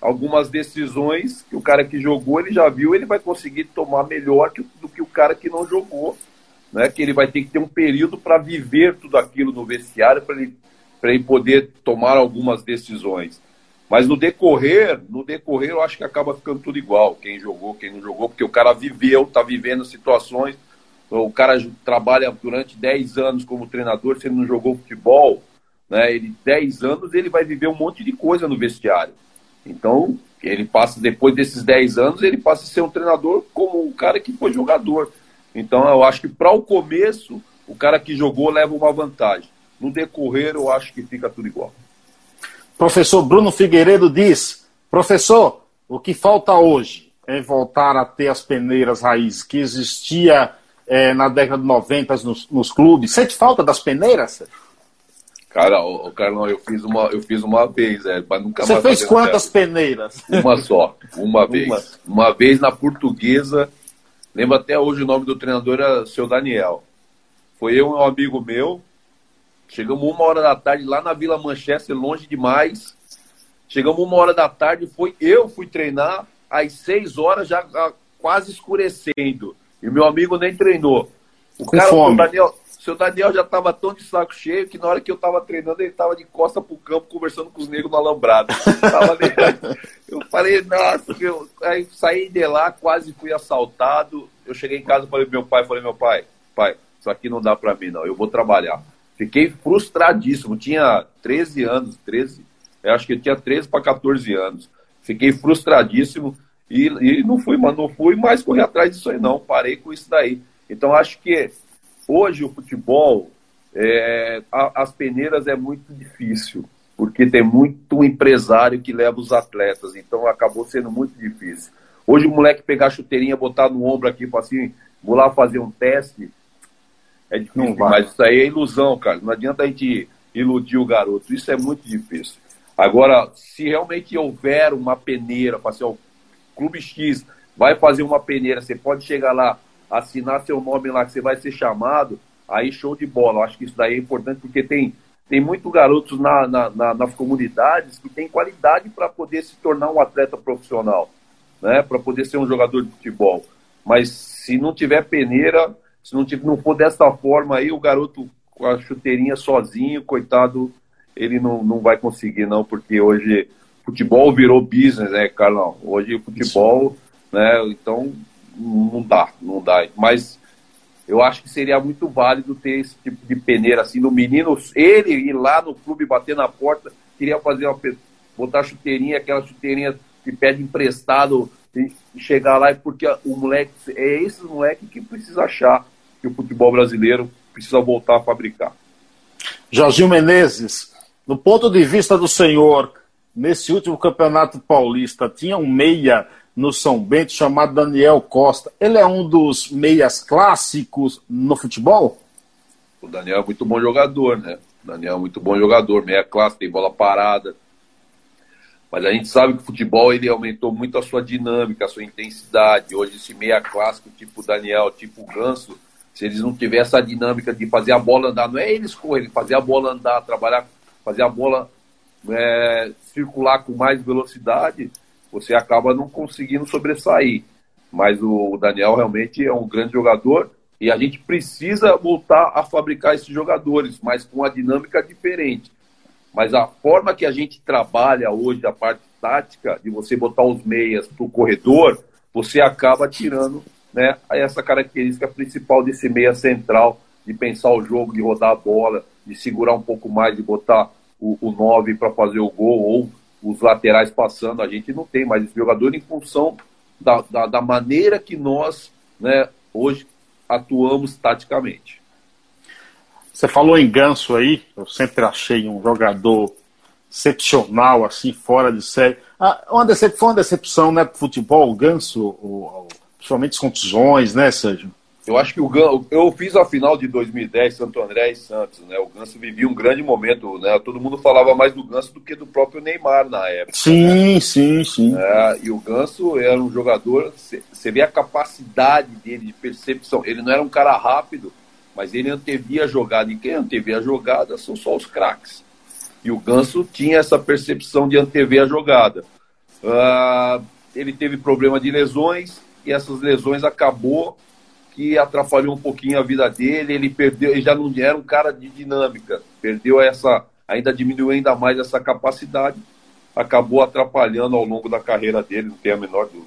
algumas decisões que o cara que jogou, ele já viu, ele vai conseguir tomar melhor que, do que o cara que não jogou. Né? Que ele vai ter que ter um período para viver tudo aquilo no vestiário, para ele, ele poder tomar algumas decisões. Mas no decorrer, no decorrer, eu acho que acaba ficando tudo igual. Quem jogou, quem não jogou, porque o cara viveu, está vivendo situações. O cara trabalha durante 10 anos como treinador, se ele não jogou futebol, né? Ele 10 anos ele vai viver um monte de coisa no vestiário. Então, ele passa depois desses 10 anos, ele passa a ser um treinador como um cara que foi jogador. Então, eu acho que para o começo, o cara que jogou leva uma vantagem. No decorrer, eu acho que fica tudo igual. Professor Bruno Figueiredo diz: professor, o que falta hoje é voltar a ter as peneiras raízes que existia é, na década de 90 nos, nos, clubes. Sente falta das peneiras? Cara, o, Carlão, eu fiz uma, eu fiz uma vez, é, mas nunca Você fez quantas peneiras? Uma só, uma vez. Uma. uma vez na portuguesa. Lembro até hoje o nome do treinador era seu Daniel. Foi eu e um amigo meu, Chegamos uma hora da tarde lá na Vila Manchester, longe demais. Chegamos uma hora da tarde, foi eu fui treinar, às seis horas já quase escurecendo. E meu amigo nem treinou. O Com cara, fome. o Daniel, seu Daniel já estava tão de saco cheio que na hora que eu estava treinando, ele estava de costa pro campo conversando com os negros no alambrado. eu falei, nossa, eu... aí saí de lá, quase fui assaltado. Eu cheguei em casa e falei meu pai, falei, meu pai, pai, isso aqui não dá para mim não, eu vou trabalhar. Fiquei frustradíssimo. Tinha 13 anos, 13, eu acho que eu tinha 13 para 14 anos. Fiquei frustradíssimo e, e não fui, mas não fui mais correr atrás disso aí, não. Parei com isso daí. Então acho que hoje o futebol, é, a, as peneiras é muito difícil, porque tem muito empresário que leva os atletas, então acabou sendo muito difícil. Hoje o moleque pegar a chuteirinha, botar no ombro aqui, assim, vou lá fazer um teste, é difícil, mas isso aí é ilusão, cara. Não adianta a gente iludir o garoto. Isso é muito difícil. Agora, se realmente houver uma peneira, assim, ó, Clube X vai fazer uma peneira, você pode chegar lá, assinar seu nome lá, que você vai ser chamado, aí show de bola. Eu acho que isso daí é importante, porque tem, tem muitos garotos na, na, na nas comunidades que têm qualidade para poder se tornar um atleta profissional, né? para poder ser um jogador de futebol. Mas se não tiver peneira, se não, não for dessa forma aí, o garoto com a chuteirinha sozinho, coitado, ele não, não vai conseguir, não, porque hoje futebol virou business, né, Carlão? Hoje futebol, Isso. né? Então não dá, não dá. Mas eu acho que seria muito válido ter esse tipo de peneira assim no menino, ele ir lá no clube bater na porta, queria fazer uma botar chuteirinha, aquela chuteirinha que pede emprestado chegar lá porque o moleque é esse moleque que precisa achar que o futebol brasileiro precisa voltar a fabricar. Jorginho Menezes, no ponto de vista do senhor, nesse último campeonato paulista, tinha um meia no São Bento chamado Daniel Costa. Ele é um dos meias clássicos no futebol? O Daniel é muito bom jogador, né? O Daniel é muito bom jogador, meia clássica, tem bola parada. Mas a gente sabe que o futebol ele aumentou muito a sua dinâmica, a sua intensidade. Hoje esse meia clássico, tipo Daniel, tipo Ganso, se eles não tiverem essa dinâmica de fazer a bola andar, não é eles correrem, fazer a bola andar, trabalhar, fazer a bola é, circular com mais velocidade, você acaba não conseguindo sobressair. Mas o Daniel realmente é um grande jogador e a gente precisa voltar a fabricar esses jogadores, mas com uma dinâmica diferente. Mas a forma que a gente trabalha hoje, a parte tática, de você botar os meias para o corredor, você acaba tirando né, essa característica principal desse meia central, de pensar o jogo, de rodar a bola, de segurar um pouco mais, de botar o, o 9 para fazer o gol, ou os laterais passando. A gente não tem mais esse jogador em função da, da, da maneira que nós né, hoje atuamos taticamente. Você falou em Ganso aí, eu sempre achei um jogador excepcional, assim, fora de série. Ah, uma decep... Foi uma decepção, né, pro futebol, o Ganso, o, principalmente as contusões, né, Sérgio? Eu acho que o Ganso, eu fiz a final de 2010, Santo André e Santos, né? O Ganso vivia um grande momento, né? Todo mundo falava mais do Ganso do que do próprio Neymar na época. Sim, né? sim, sim. É, e o Ganso era um jogador, você vê a capacidade dele de percepção. Ele não era um cara rápido, mas ele antevia a jogada. E quem antevia a jogada são só os craques. E o Ganso tinha essa percepção de antever a jogada. Uh, ele teve problema de lesões, e essas lesões acabou que atrapalhou um pouquinho a vida dele, ele perdeu, ele já não era um cara de dinâmica, perdeu essa, ainda diminuiu ainda mais essa capacidade acabou atrapalhando ao longo da carreira dele, não tem a menor dúvida.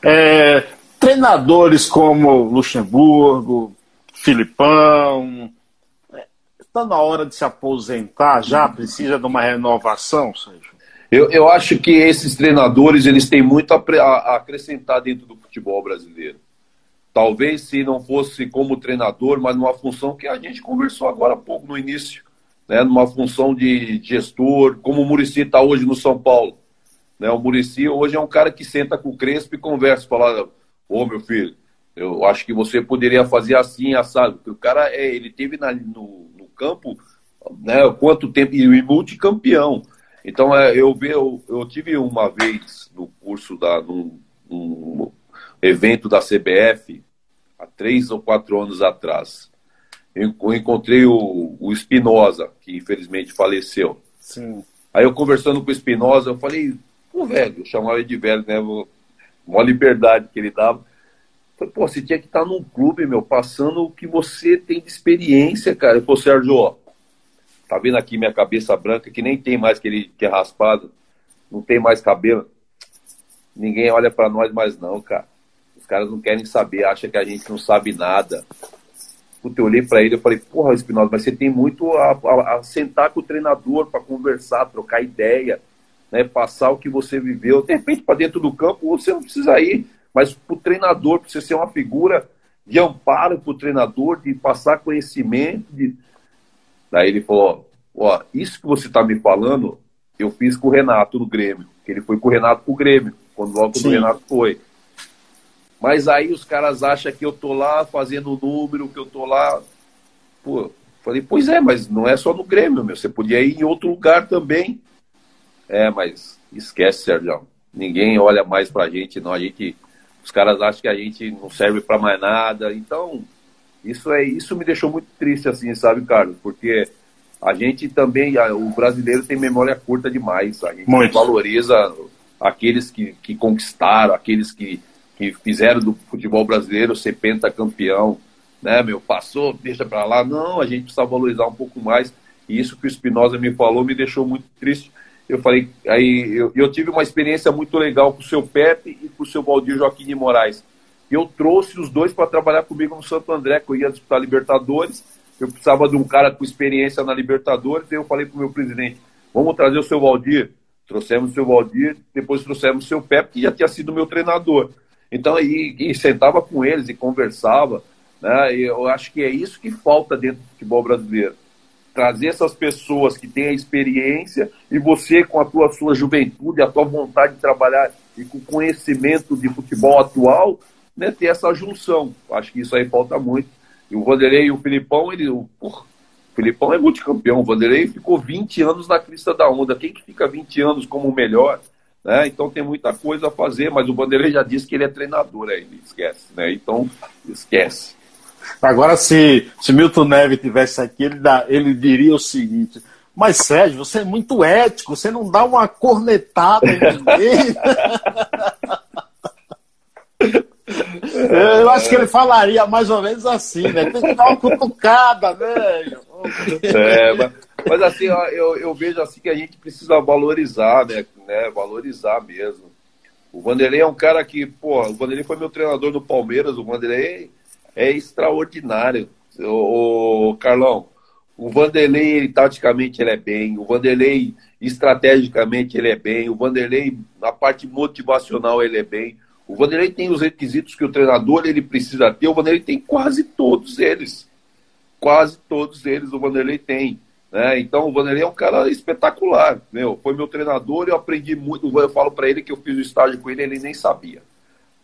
É, treinadores como Luxemburgo, Filipão, está na hora de se aposentar já? Precisa de uma renovação, Sérgio? Eu, eu acho que esses treinadores eles têm muito a, a acrescentar dentro do futebol brasileiro. Talvez se não fosse como treinador, mas numa função que a gente conversou agora há pouco no início, né? numa função de gestor, como o Murici está hoje no São Paulo. Né? O Murici hoje é um cara que senta com o Crespo e conversa, fala, ô meu filho, eu acho que você poderia fazer assim, assado. Porque o cara, é, ele teve na, no, no campo né, quanto tempo, e multicampeão. Então, é, eu, eu, eu tive uma vez no curso da, num, num evento da CBF, há três ou quatro anos atrás. Eu encontrei o, o Espinosa, que infelizmente faleceu. Sim. Aí eu conversando com o Espinosa, eu falei, pô, velho, eu chamava ele de velho, né? Uma liberdade que ele dava. Falei, pô, você tinha que estar num clube, meu, passando o que você tem de experiência, cara. Eu falei, Sérgio, ó, Tá vendo aqui minha cabeça branca, que nem tem mais aquele que é raspado, não tem mais cabelo. Ninguém olha para nós mais não, cara. Os caras não querem saber, acham que a gente não sabe nada. Puta, eu olhei para ele e falei, porra, Espinosa, mas você tem muito a, a, a sentar com o treinador para conversar, trocar ideia, né, passar o que você viveu. De repente, para dentro do campo, você não precisa ir, mas para o treinador, para você ser uma figura de amparo para o treinador, de passar conhecimento, de, Daí ele falou: Ó, isso que você está me falando, eu fiz com o Renato no Grêmio. Ele foi com o Renato pro Grêmio, quando logo o Renato foi. Mas aí os caras acham que eu tô lá fazendo o número, que eu tô lá. Pô, falei, pois é, mas não é só no Grêmio, meu. Você podia ir em outro lugar também. É, mas esquece, Sérgio. Ninguém olha mais pra gente, não. A gente. Os caras acham que a gente não serve para mais nada. Então, isso é isso me deixou muito triste, assim, sabe, Carlos? Porque a gente também, o brasileiro tem memória curta demais. A gente muito. valoriza aqueles que, que conquistaram, aqueles que, que fizeram do futebol brasileiro ser pentacampeão, né, meu? Passou, deixa para lá. Não, a gente precisa valorizar um pouco mais. E isso que o Espinosa me falou me deixou muito triste. Eu falei, aí eu, eu tive uma experiência muito legal com o seu Pepe e com o seu Valdir Joaquim de Moraes eu trouxe os dois para trabalhar comigo no Santo André, que eu ia disputar Libertadores. Eu precisava de um cara com experiência na Libertadores. E eu falei para o meu presidente: vamos trazer o seu Valdir. Trouxemos o seu Valdir, depois trouxemos o seu Pepe, que já tinha sido meu treinador. Então, e, e sentava com eles e conversava. Né? E eu acho que é isso que falta dentro do futebol brasileiro. Trazer essas pessoas que têm a experiência e você, com a tua sua juventude, a tua vontade de trabalhar e com conhecimento de futebol atual, né, ter essa junção. Acho que isso aí falta muito. E o Vanderlei e o Filipão, ele, o, o Filipão é multicampeão. O Vanderlei ficou 20 anos na crista da onda. Quem que fica 20 anos como o melhor? Né? Então tem muita coisa a fazer, mas o Vanderlei já disse que ele é treinador ainda, esquece, né? Então, esquece. Agora, se, se Milton Neves tivesse aqui, ele, dá, ele diria o seguinte: Mas Sérgio, você é muito ético, você não dá uma cornetada em ninguém. Eu acho que ele falaria mais ou menos assim, né? Tem que dar uma cutucada, né? É, mas, mas assim, eu, eu vejo assim que a gente precisa valorizar, né? né? Valorizar mesmo. O Vanderlei é um cara que, pô, o Vanderlei foi meu treinador no Palmeiras, o Vanderlei é extraordinário. O, o Carlão, o Vanderlei, ele, taticamente, ele é bem. O Vanderlei, estrategicamente, ele é bem. O Vanderlei, na parte motivacional, ele é bem. O Vanderlei tem os requisitos que o treinador ele precisa ter, o Vanderlei tem quase todos eles. Quase todos eles o Vanderlei tem. Né? Então o Vanderlei é um cara espetacular. Meu. Foi meu treinador, eu aprendi muito. Eu falo para ele que eu fiz o estágio com ele, ele nem sabia.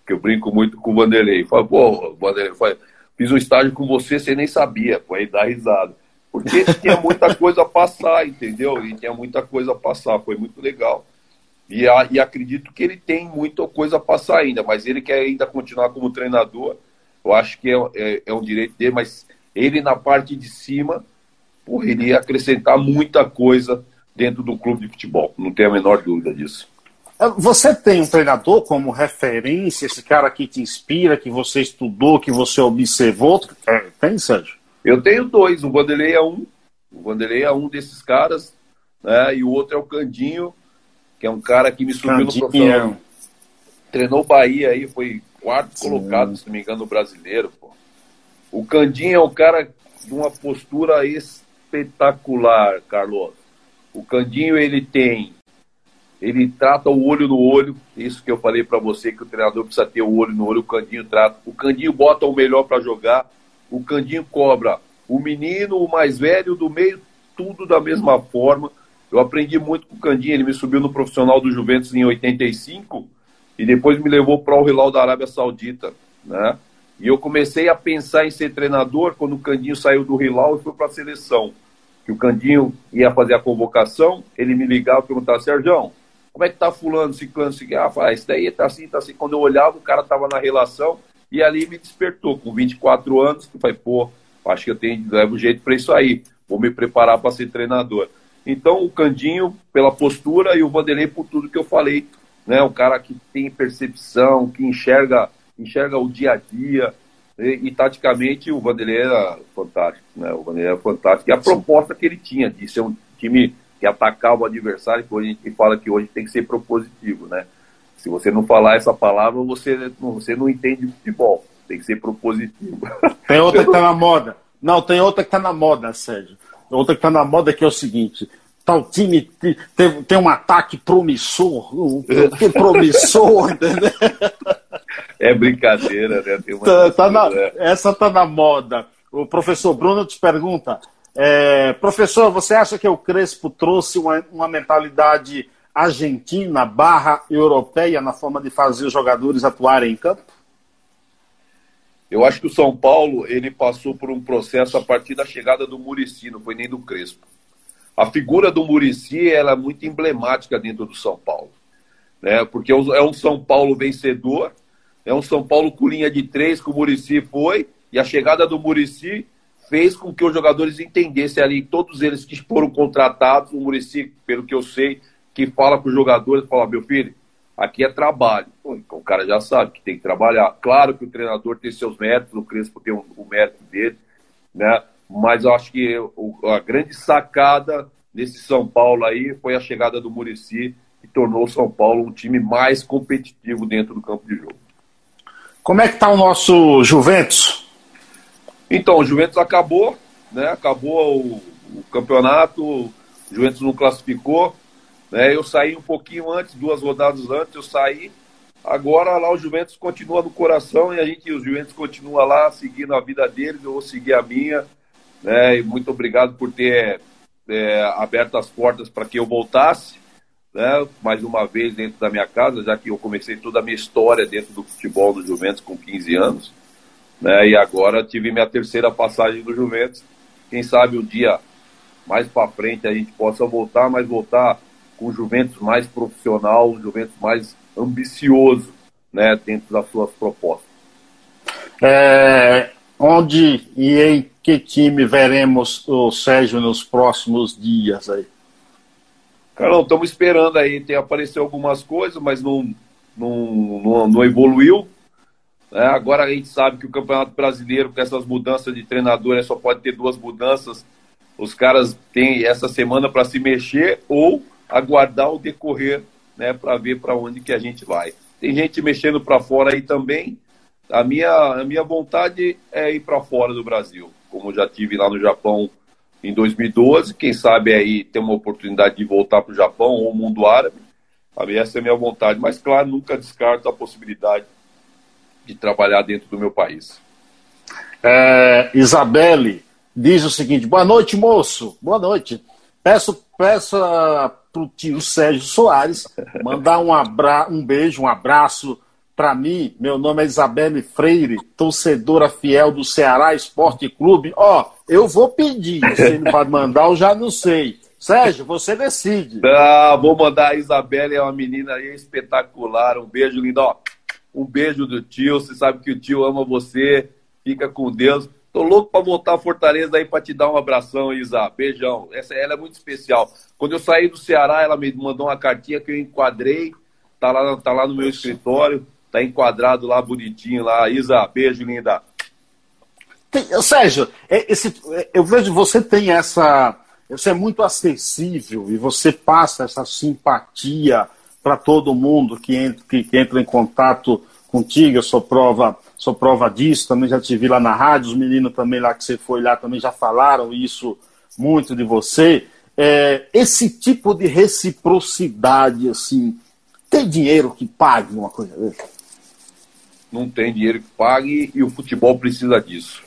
Que eu brinco muito com o Vanderlei. Falo, pô, Vanderlei, foi, fiz um estágio com você, você nem sabia. Pô, aí dá risada. Porque tinha muita coisa a passar, entendeu? E tinha muita coisa a passar, foi muito legal. E, e acredito que ele tem muita coisa a passar ainda, mas ele quer ainda continuar como treinador. Eu acho que é, é, é um direito dele, mas ele na parte de cima, porra, ele ia acrescentar muita coisa dentro do clube de futebol. Não tenho a menor dúvida disso. É, você tem um treinador como referência, esse cara que te inspira, que você estudou, que você observou? É, tem, Sérgio? Eu tenho dois. O Vanderlei é um. O Vanderlei é um desses caras, né? E o outro é o Candinho, que é um cara que me subiu no profissional. Treinou Bahia aí, foi quarto Sim. colocado, se não me engano, no brasileiro. Pô. O Candinho é um cara de uma postura espetacular, Carlos. O Candinho, ele tem ele trata o olho no olho, isso que eu falei para você, que o treinador precisa ter o olho no olho, o Candinho trata. O Candinho bota o melhor para jogar, o Candinho cobra o menino, o mais velho, do meio, tudo da mesma forma. Eu aprendi muito com o Candinho, ele me subiu no profissional do Juventus em 85 e depois me levou para o Hilal da Arábia Saudita, né? E eu comecei a pensar em ser treinador quando o Candinho saiu do Hilal e foi para a seleção. Que o Candinho ia fazer a convocação, ele me ligava e perguntava, Sérgio, como é que tá fulano, ciclano, ciclano? Ah, fala, isso daí tá assim, tá assim. Quando eu olhava, o cara tava na relação e ali me despertou. Com 24 anos, que falei, pô, acho que eu tenho, levo jeito para isso aí. Vou me preparar para ser treinador. Então, o Candinho, pela postura, e o Vanderlei por tudo que eu falei. Né? Um cara que tem percepção, que enxerga, enxerga o dia a dia. E, e taticamente, o Vanderlei era fantástico. Né? O Vanderlei era fantástico. E a proposta que ele tinha de ser um time que atacar o adversário, que hoje a gente fala que hoje tem que ser propositivo, né? Se você não falar essa palavra, você, você não entende futebol. Tem que ser propositivo. Tem outra que tá na moda. Não, tem outra que tá na moda, Sérgio. Outra que tá na moda que é o seguinte. Tal time tem, tem um ataque promissor. Que promissor, entendeu? É brincadeira, né? Tá, tá na, né? Essa tá na moda. O professor Bruno te pergunta: é, professor, você acha que o Crespo trouxe uma, uma mentalidade argentina barra europeia na forma de fazer os jogadores atuarem em campo? Eu acho que o São Paulo ele passou por um processo a partir da chegada do Murici, não foi nem do Crespo. A figura do Murici é muito emblemática dentro do São Paulo, né? Porque é um São Paulo vencedor, é um São Paulo com linha de três que o Murici foi e a chegada do Murici fez com que os jogadores entendessem ali, todos eles que foram contratados, o Murici, pelo que eu sei, que fala com os jogadores, fala, meu filho, aqui é trabalho. Pô, então o cara já sabe que tem que trabalhar. Claro que o treinador tem seus méritos, o Crespo tem o, o mérito dele, né? Mas eu acho que o, a grande sacada desse São Paulo aí foi a chegada do Murici, que tornou o São Paulo um time mais competitivo dentro do campo de jogo. Como é que está o nosso Juventus? Então, o Juventus acabou, né? Acabou o, o campeonato, o Juventus não classificou. Né? Eu saí um pouquinho antes, duas rodadas antes, eu saí. Agora lá o Juventus continua no coração e a gente, os Juventus continua lá seguindo a vida deles, eu vou seguir a minha. Né? E muito obrigado por ter é, aberto as portas para que eu voltasse, né? mais uma vez dentro da minha casa, já que eu comecei toda a minha história dentro do futebol do Juventus com 15 anos. Né? E agora tive minha terceira passagem do Juventus. Quem sabe um dia mais para frente a gente possa voltar, mas voltar com o Juventus mais profissional, um Juventus mais ambicioso, né, dentro das suas propostas. É, onde e em que time veremos o Sérgio nos próximos dias aí? Carlão, estamos esperando aí, tem aparecido algumas coisas, mas não, não, não, não evoluiu. É, agora a gente sabe que o Campeonato Brasileiro, com essas mudanças de treinador, né, só pode ter duas mudanças. Os caras têm essa semana para se mexer ou aguardar o decorrer né, para ver para onde que a gente vai. Tem gente mexendo para fora aí também. A minha, a minha vontade é ir para fora do Brasil, como já tive lá no Japão em 2012. Quem sabe aí ter uma oportunidade de voltar para o Japão ou o mundo árabe. Essa é a minha vontade. Mas, claro, nunca descarto a possibilidade de trabalhar dentro do meu país. É, Isabelle diz o seguinte: boa noite, moço. Boa noite. Peço, peço para o tio Sérgio Soares mandar um, abra um beijo, um abraço para mim. Meu nome é Isabelle Freire, torcedora fiel do Ceará Esporte Clube. Ó, eu vou pedir. Se ele vai mandar, eu já não sei. Sérgio, você decide. Ah, vou mandar a Isabelle, é uma menina espetacular. Um beijo lindo. Ó, um beijo do tio. Você sabe que o tio ama você. Fica com Deus. Tô louco para voltar a Fortaleza aí para te dar um abração, Isa. Beijão. Essa ela é muito especial. Quando eu saí do Ceará, ela me mandou uma cartinha que eu enquadrei. Tá lá, tá lá no meu escritório. Tá enquadrado lá bonitinho lá. Isa, beijo, linda. Tem, Sérgio, é, esse, é, eu vejo você tem essa você é muito acessível e você passa essa simpatia para todo mundo que entra, que, que entra em contato contigo. Eu sou prova, sou prova disso. Também já te vi lá na rádio. Os meninos também lá que você foi lá também já falaram isso muito de você. É, esse tipo de reciprocidade, assim, tem dinheiro que pague uma coisa dessa? Não tem dinheiro que pague e o futebol precisa disso.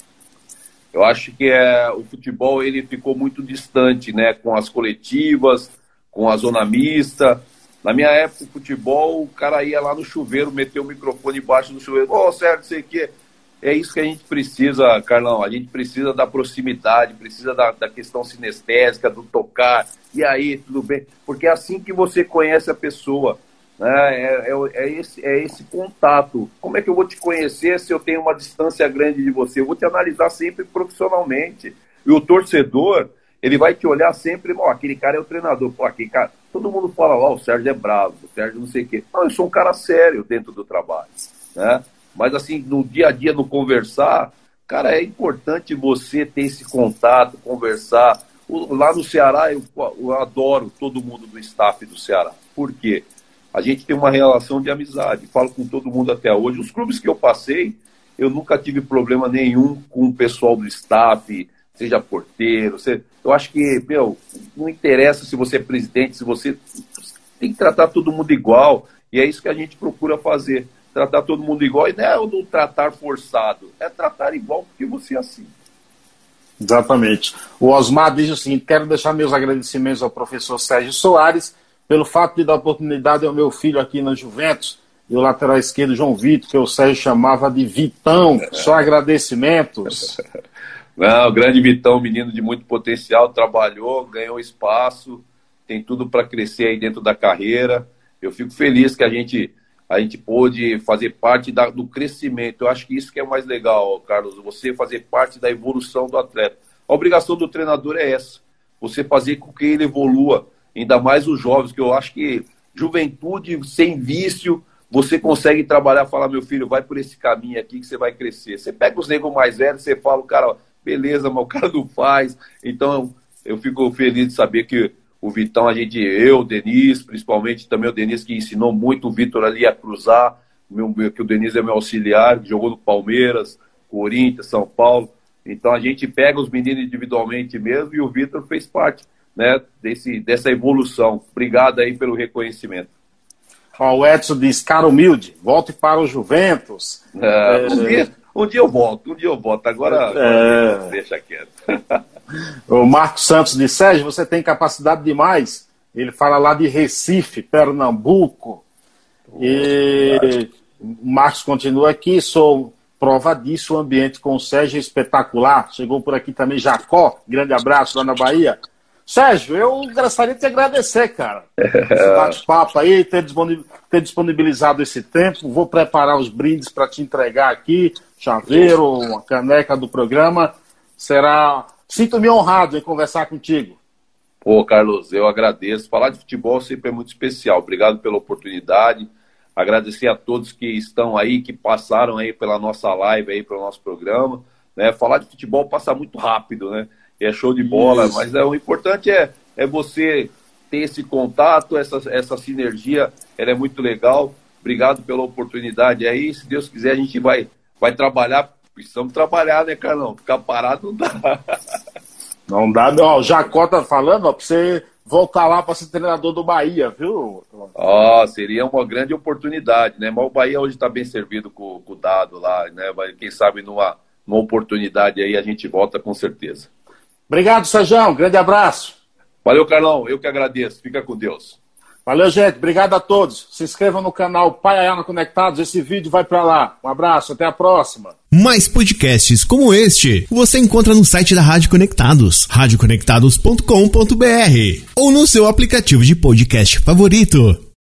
Eu acho que é, o futebol ele ficou muito distante, né, com as coletivas, com a zona mista. Na minha época, futebol, o cara ia lá no chuveiro, meteu o microfone embaixo do chuveiro, ô, oh, Sérgio, sei que é isso que a gente precisa, Carlão. A gente precisa da proximidade, precisa da, da questão sinestésica, do tocar. E aí, tudo bem? Porque é assim que você conhece a pessoa. Né? É, é, é, esse, é esse contato. Como é que eu vou te conhecer se eu tenho uma distância grande de você? Eu vou te analisar sempre profissionalmente. E o torcedor, ele vai te olhar sempre, ó, aquele cara é o treinador, pô, aquele cara. Todo mundo fala, ó, o Sérgio é bravo, o Sérgio não sei o quê. Não, eu sou um cara sério dentro do trabalho. Né? Mas assim, no dia a dia, no conversar, cara, é importante você ter esse contato, conversar. Lá no Ceará, eu, eu adoro todo mundo do staff do Ceará. Por quê? a gente tem uma relação de amizade. Falo com todo mundo até hoje. Os clubes que eu passei, eu nunca tive problema nenhum com o pessoal do staff, seja porteiro. Eu acho que, meu, não interessa se você é presidente, se você. Tem que tratar todo mundo igual. E é isso que a gente procura fazer. Tratar todo mundo igual. E não é o tratar forçado, é tratar igual porque você é assim. Exatamente. O Osmar diz seguinte: quero deixar meus agradecimentos ao professor Sérgio Soares pelo fato de dar oportunidade ao meu filho aqui na Juventus, e o lateral esquerdo João Vitor, que o Sérgio chamava de Vitão. Só agradecimentos. Não, o grande Vitão, menino de muito potencial, trabalhou, ganhou espaço, tem tudo para crescer aí dentro da carreira. Eu fico feliz que a gente a gente pôde fazer parte da, do crescimento. Eu acho que isso que é mais legal, Carlos, você fazer parte da evolução do atleta. A obrigação do treinador é essa, você fazer com que ele evolua ainda mais os jovens, que eu acho que juventude sem vício, você consegue trabalhar, falar, meu filho, vai por esse caminho aqui que você vai crescer. Você pega os negros mais velhos, você fala, cara, beleza, mas o cara não faz. Então, eu fico feliz de saber que o Vitão, a gente, eu, o Denis, principalmente também o Denis, que ensinou muito o Vitor ali a cruzar, meu, que o Denis é meu auxiliar, jogou no Palmeiras, Corinthians, São Paulo. Então a gente pega os meninos individualmente mesmo e o Vitor fez parte né, desse, dessa evolução. Obrigado aí pelo reconhecimento. Ó, o Edson diz, cara humilde, volte para o Juventus. É, dia, um, dia, eu volto, um dia eu volto. Agora, é... deixa quieto. o Marcos Santos diz, Sérgio, você tem capacidade demais. Ele fala lá de Recife, Pernambuco. Oh, e o Marcos continua aqui, sou prova disso, o ambiente com o Sérgio é espetacular. Chegou por aqui também Jacó, grande abraço lá na Bahia. Sérgio, eu gostaria de te agradecer, cara. Esse bate-papo aí, ter, disponibilizado esse tempo. Vou preparar os brindes para te entregar aqui, chaveiro, uma caneca do programa. Será. Sinto-me honrado em conversar contigo. Pô, Carlos, eu agradeço. Falar de futebol sempre é muito especial. Obrigado pela oportunidade. Agradecer a todos que estão aí, que passaram aí pela nossa live aí, pelo nosso programa. Né? Falar de futebol passa muito rápido, né? É show de bola, Isso. mas é, o importante é, é você ter esse contato, essa, essa sinergia, ela é muito legal. Obrigado pela oportunidade aí. Se Deus quiser, a gente vai, vai trabalhar. Precisamos trabalhar, né, Carlão? Ficar parado não dá. Não dá, não. O Jacó tá falando, ó, pra você voltar lá para ser treinador do Bahia, viu? Ó, oh, seria uma grande oportunidade, né? Mas o Bahia hoje está bem servido com, com o dado lá, né? Quem sabe numa, numa oportunidade aí a gente volta com certeza. Obrigado, Sérgio. Grande abraço. Valeu, Carlão. Eu que agradeço. Fica com Deus. Valeu, gente. Obrigado a todos. Se inscrevam no canal Pai Ayana Conectados. Esse vídeo vai para lá. Um abraço. Até a próxima. Mais podcasts como este você encontra no site da Rádio Conectados, radioconectados.com.br ou no seu aplicativo de podcast favorito.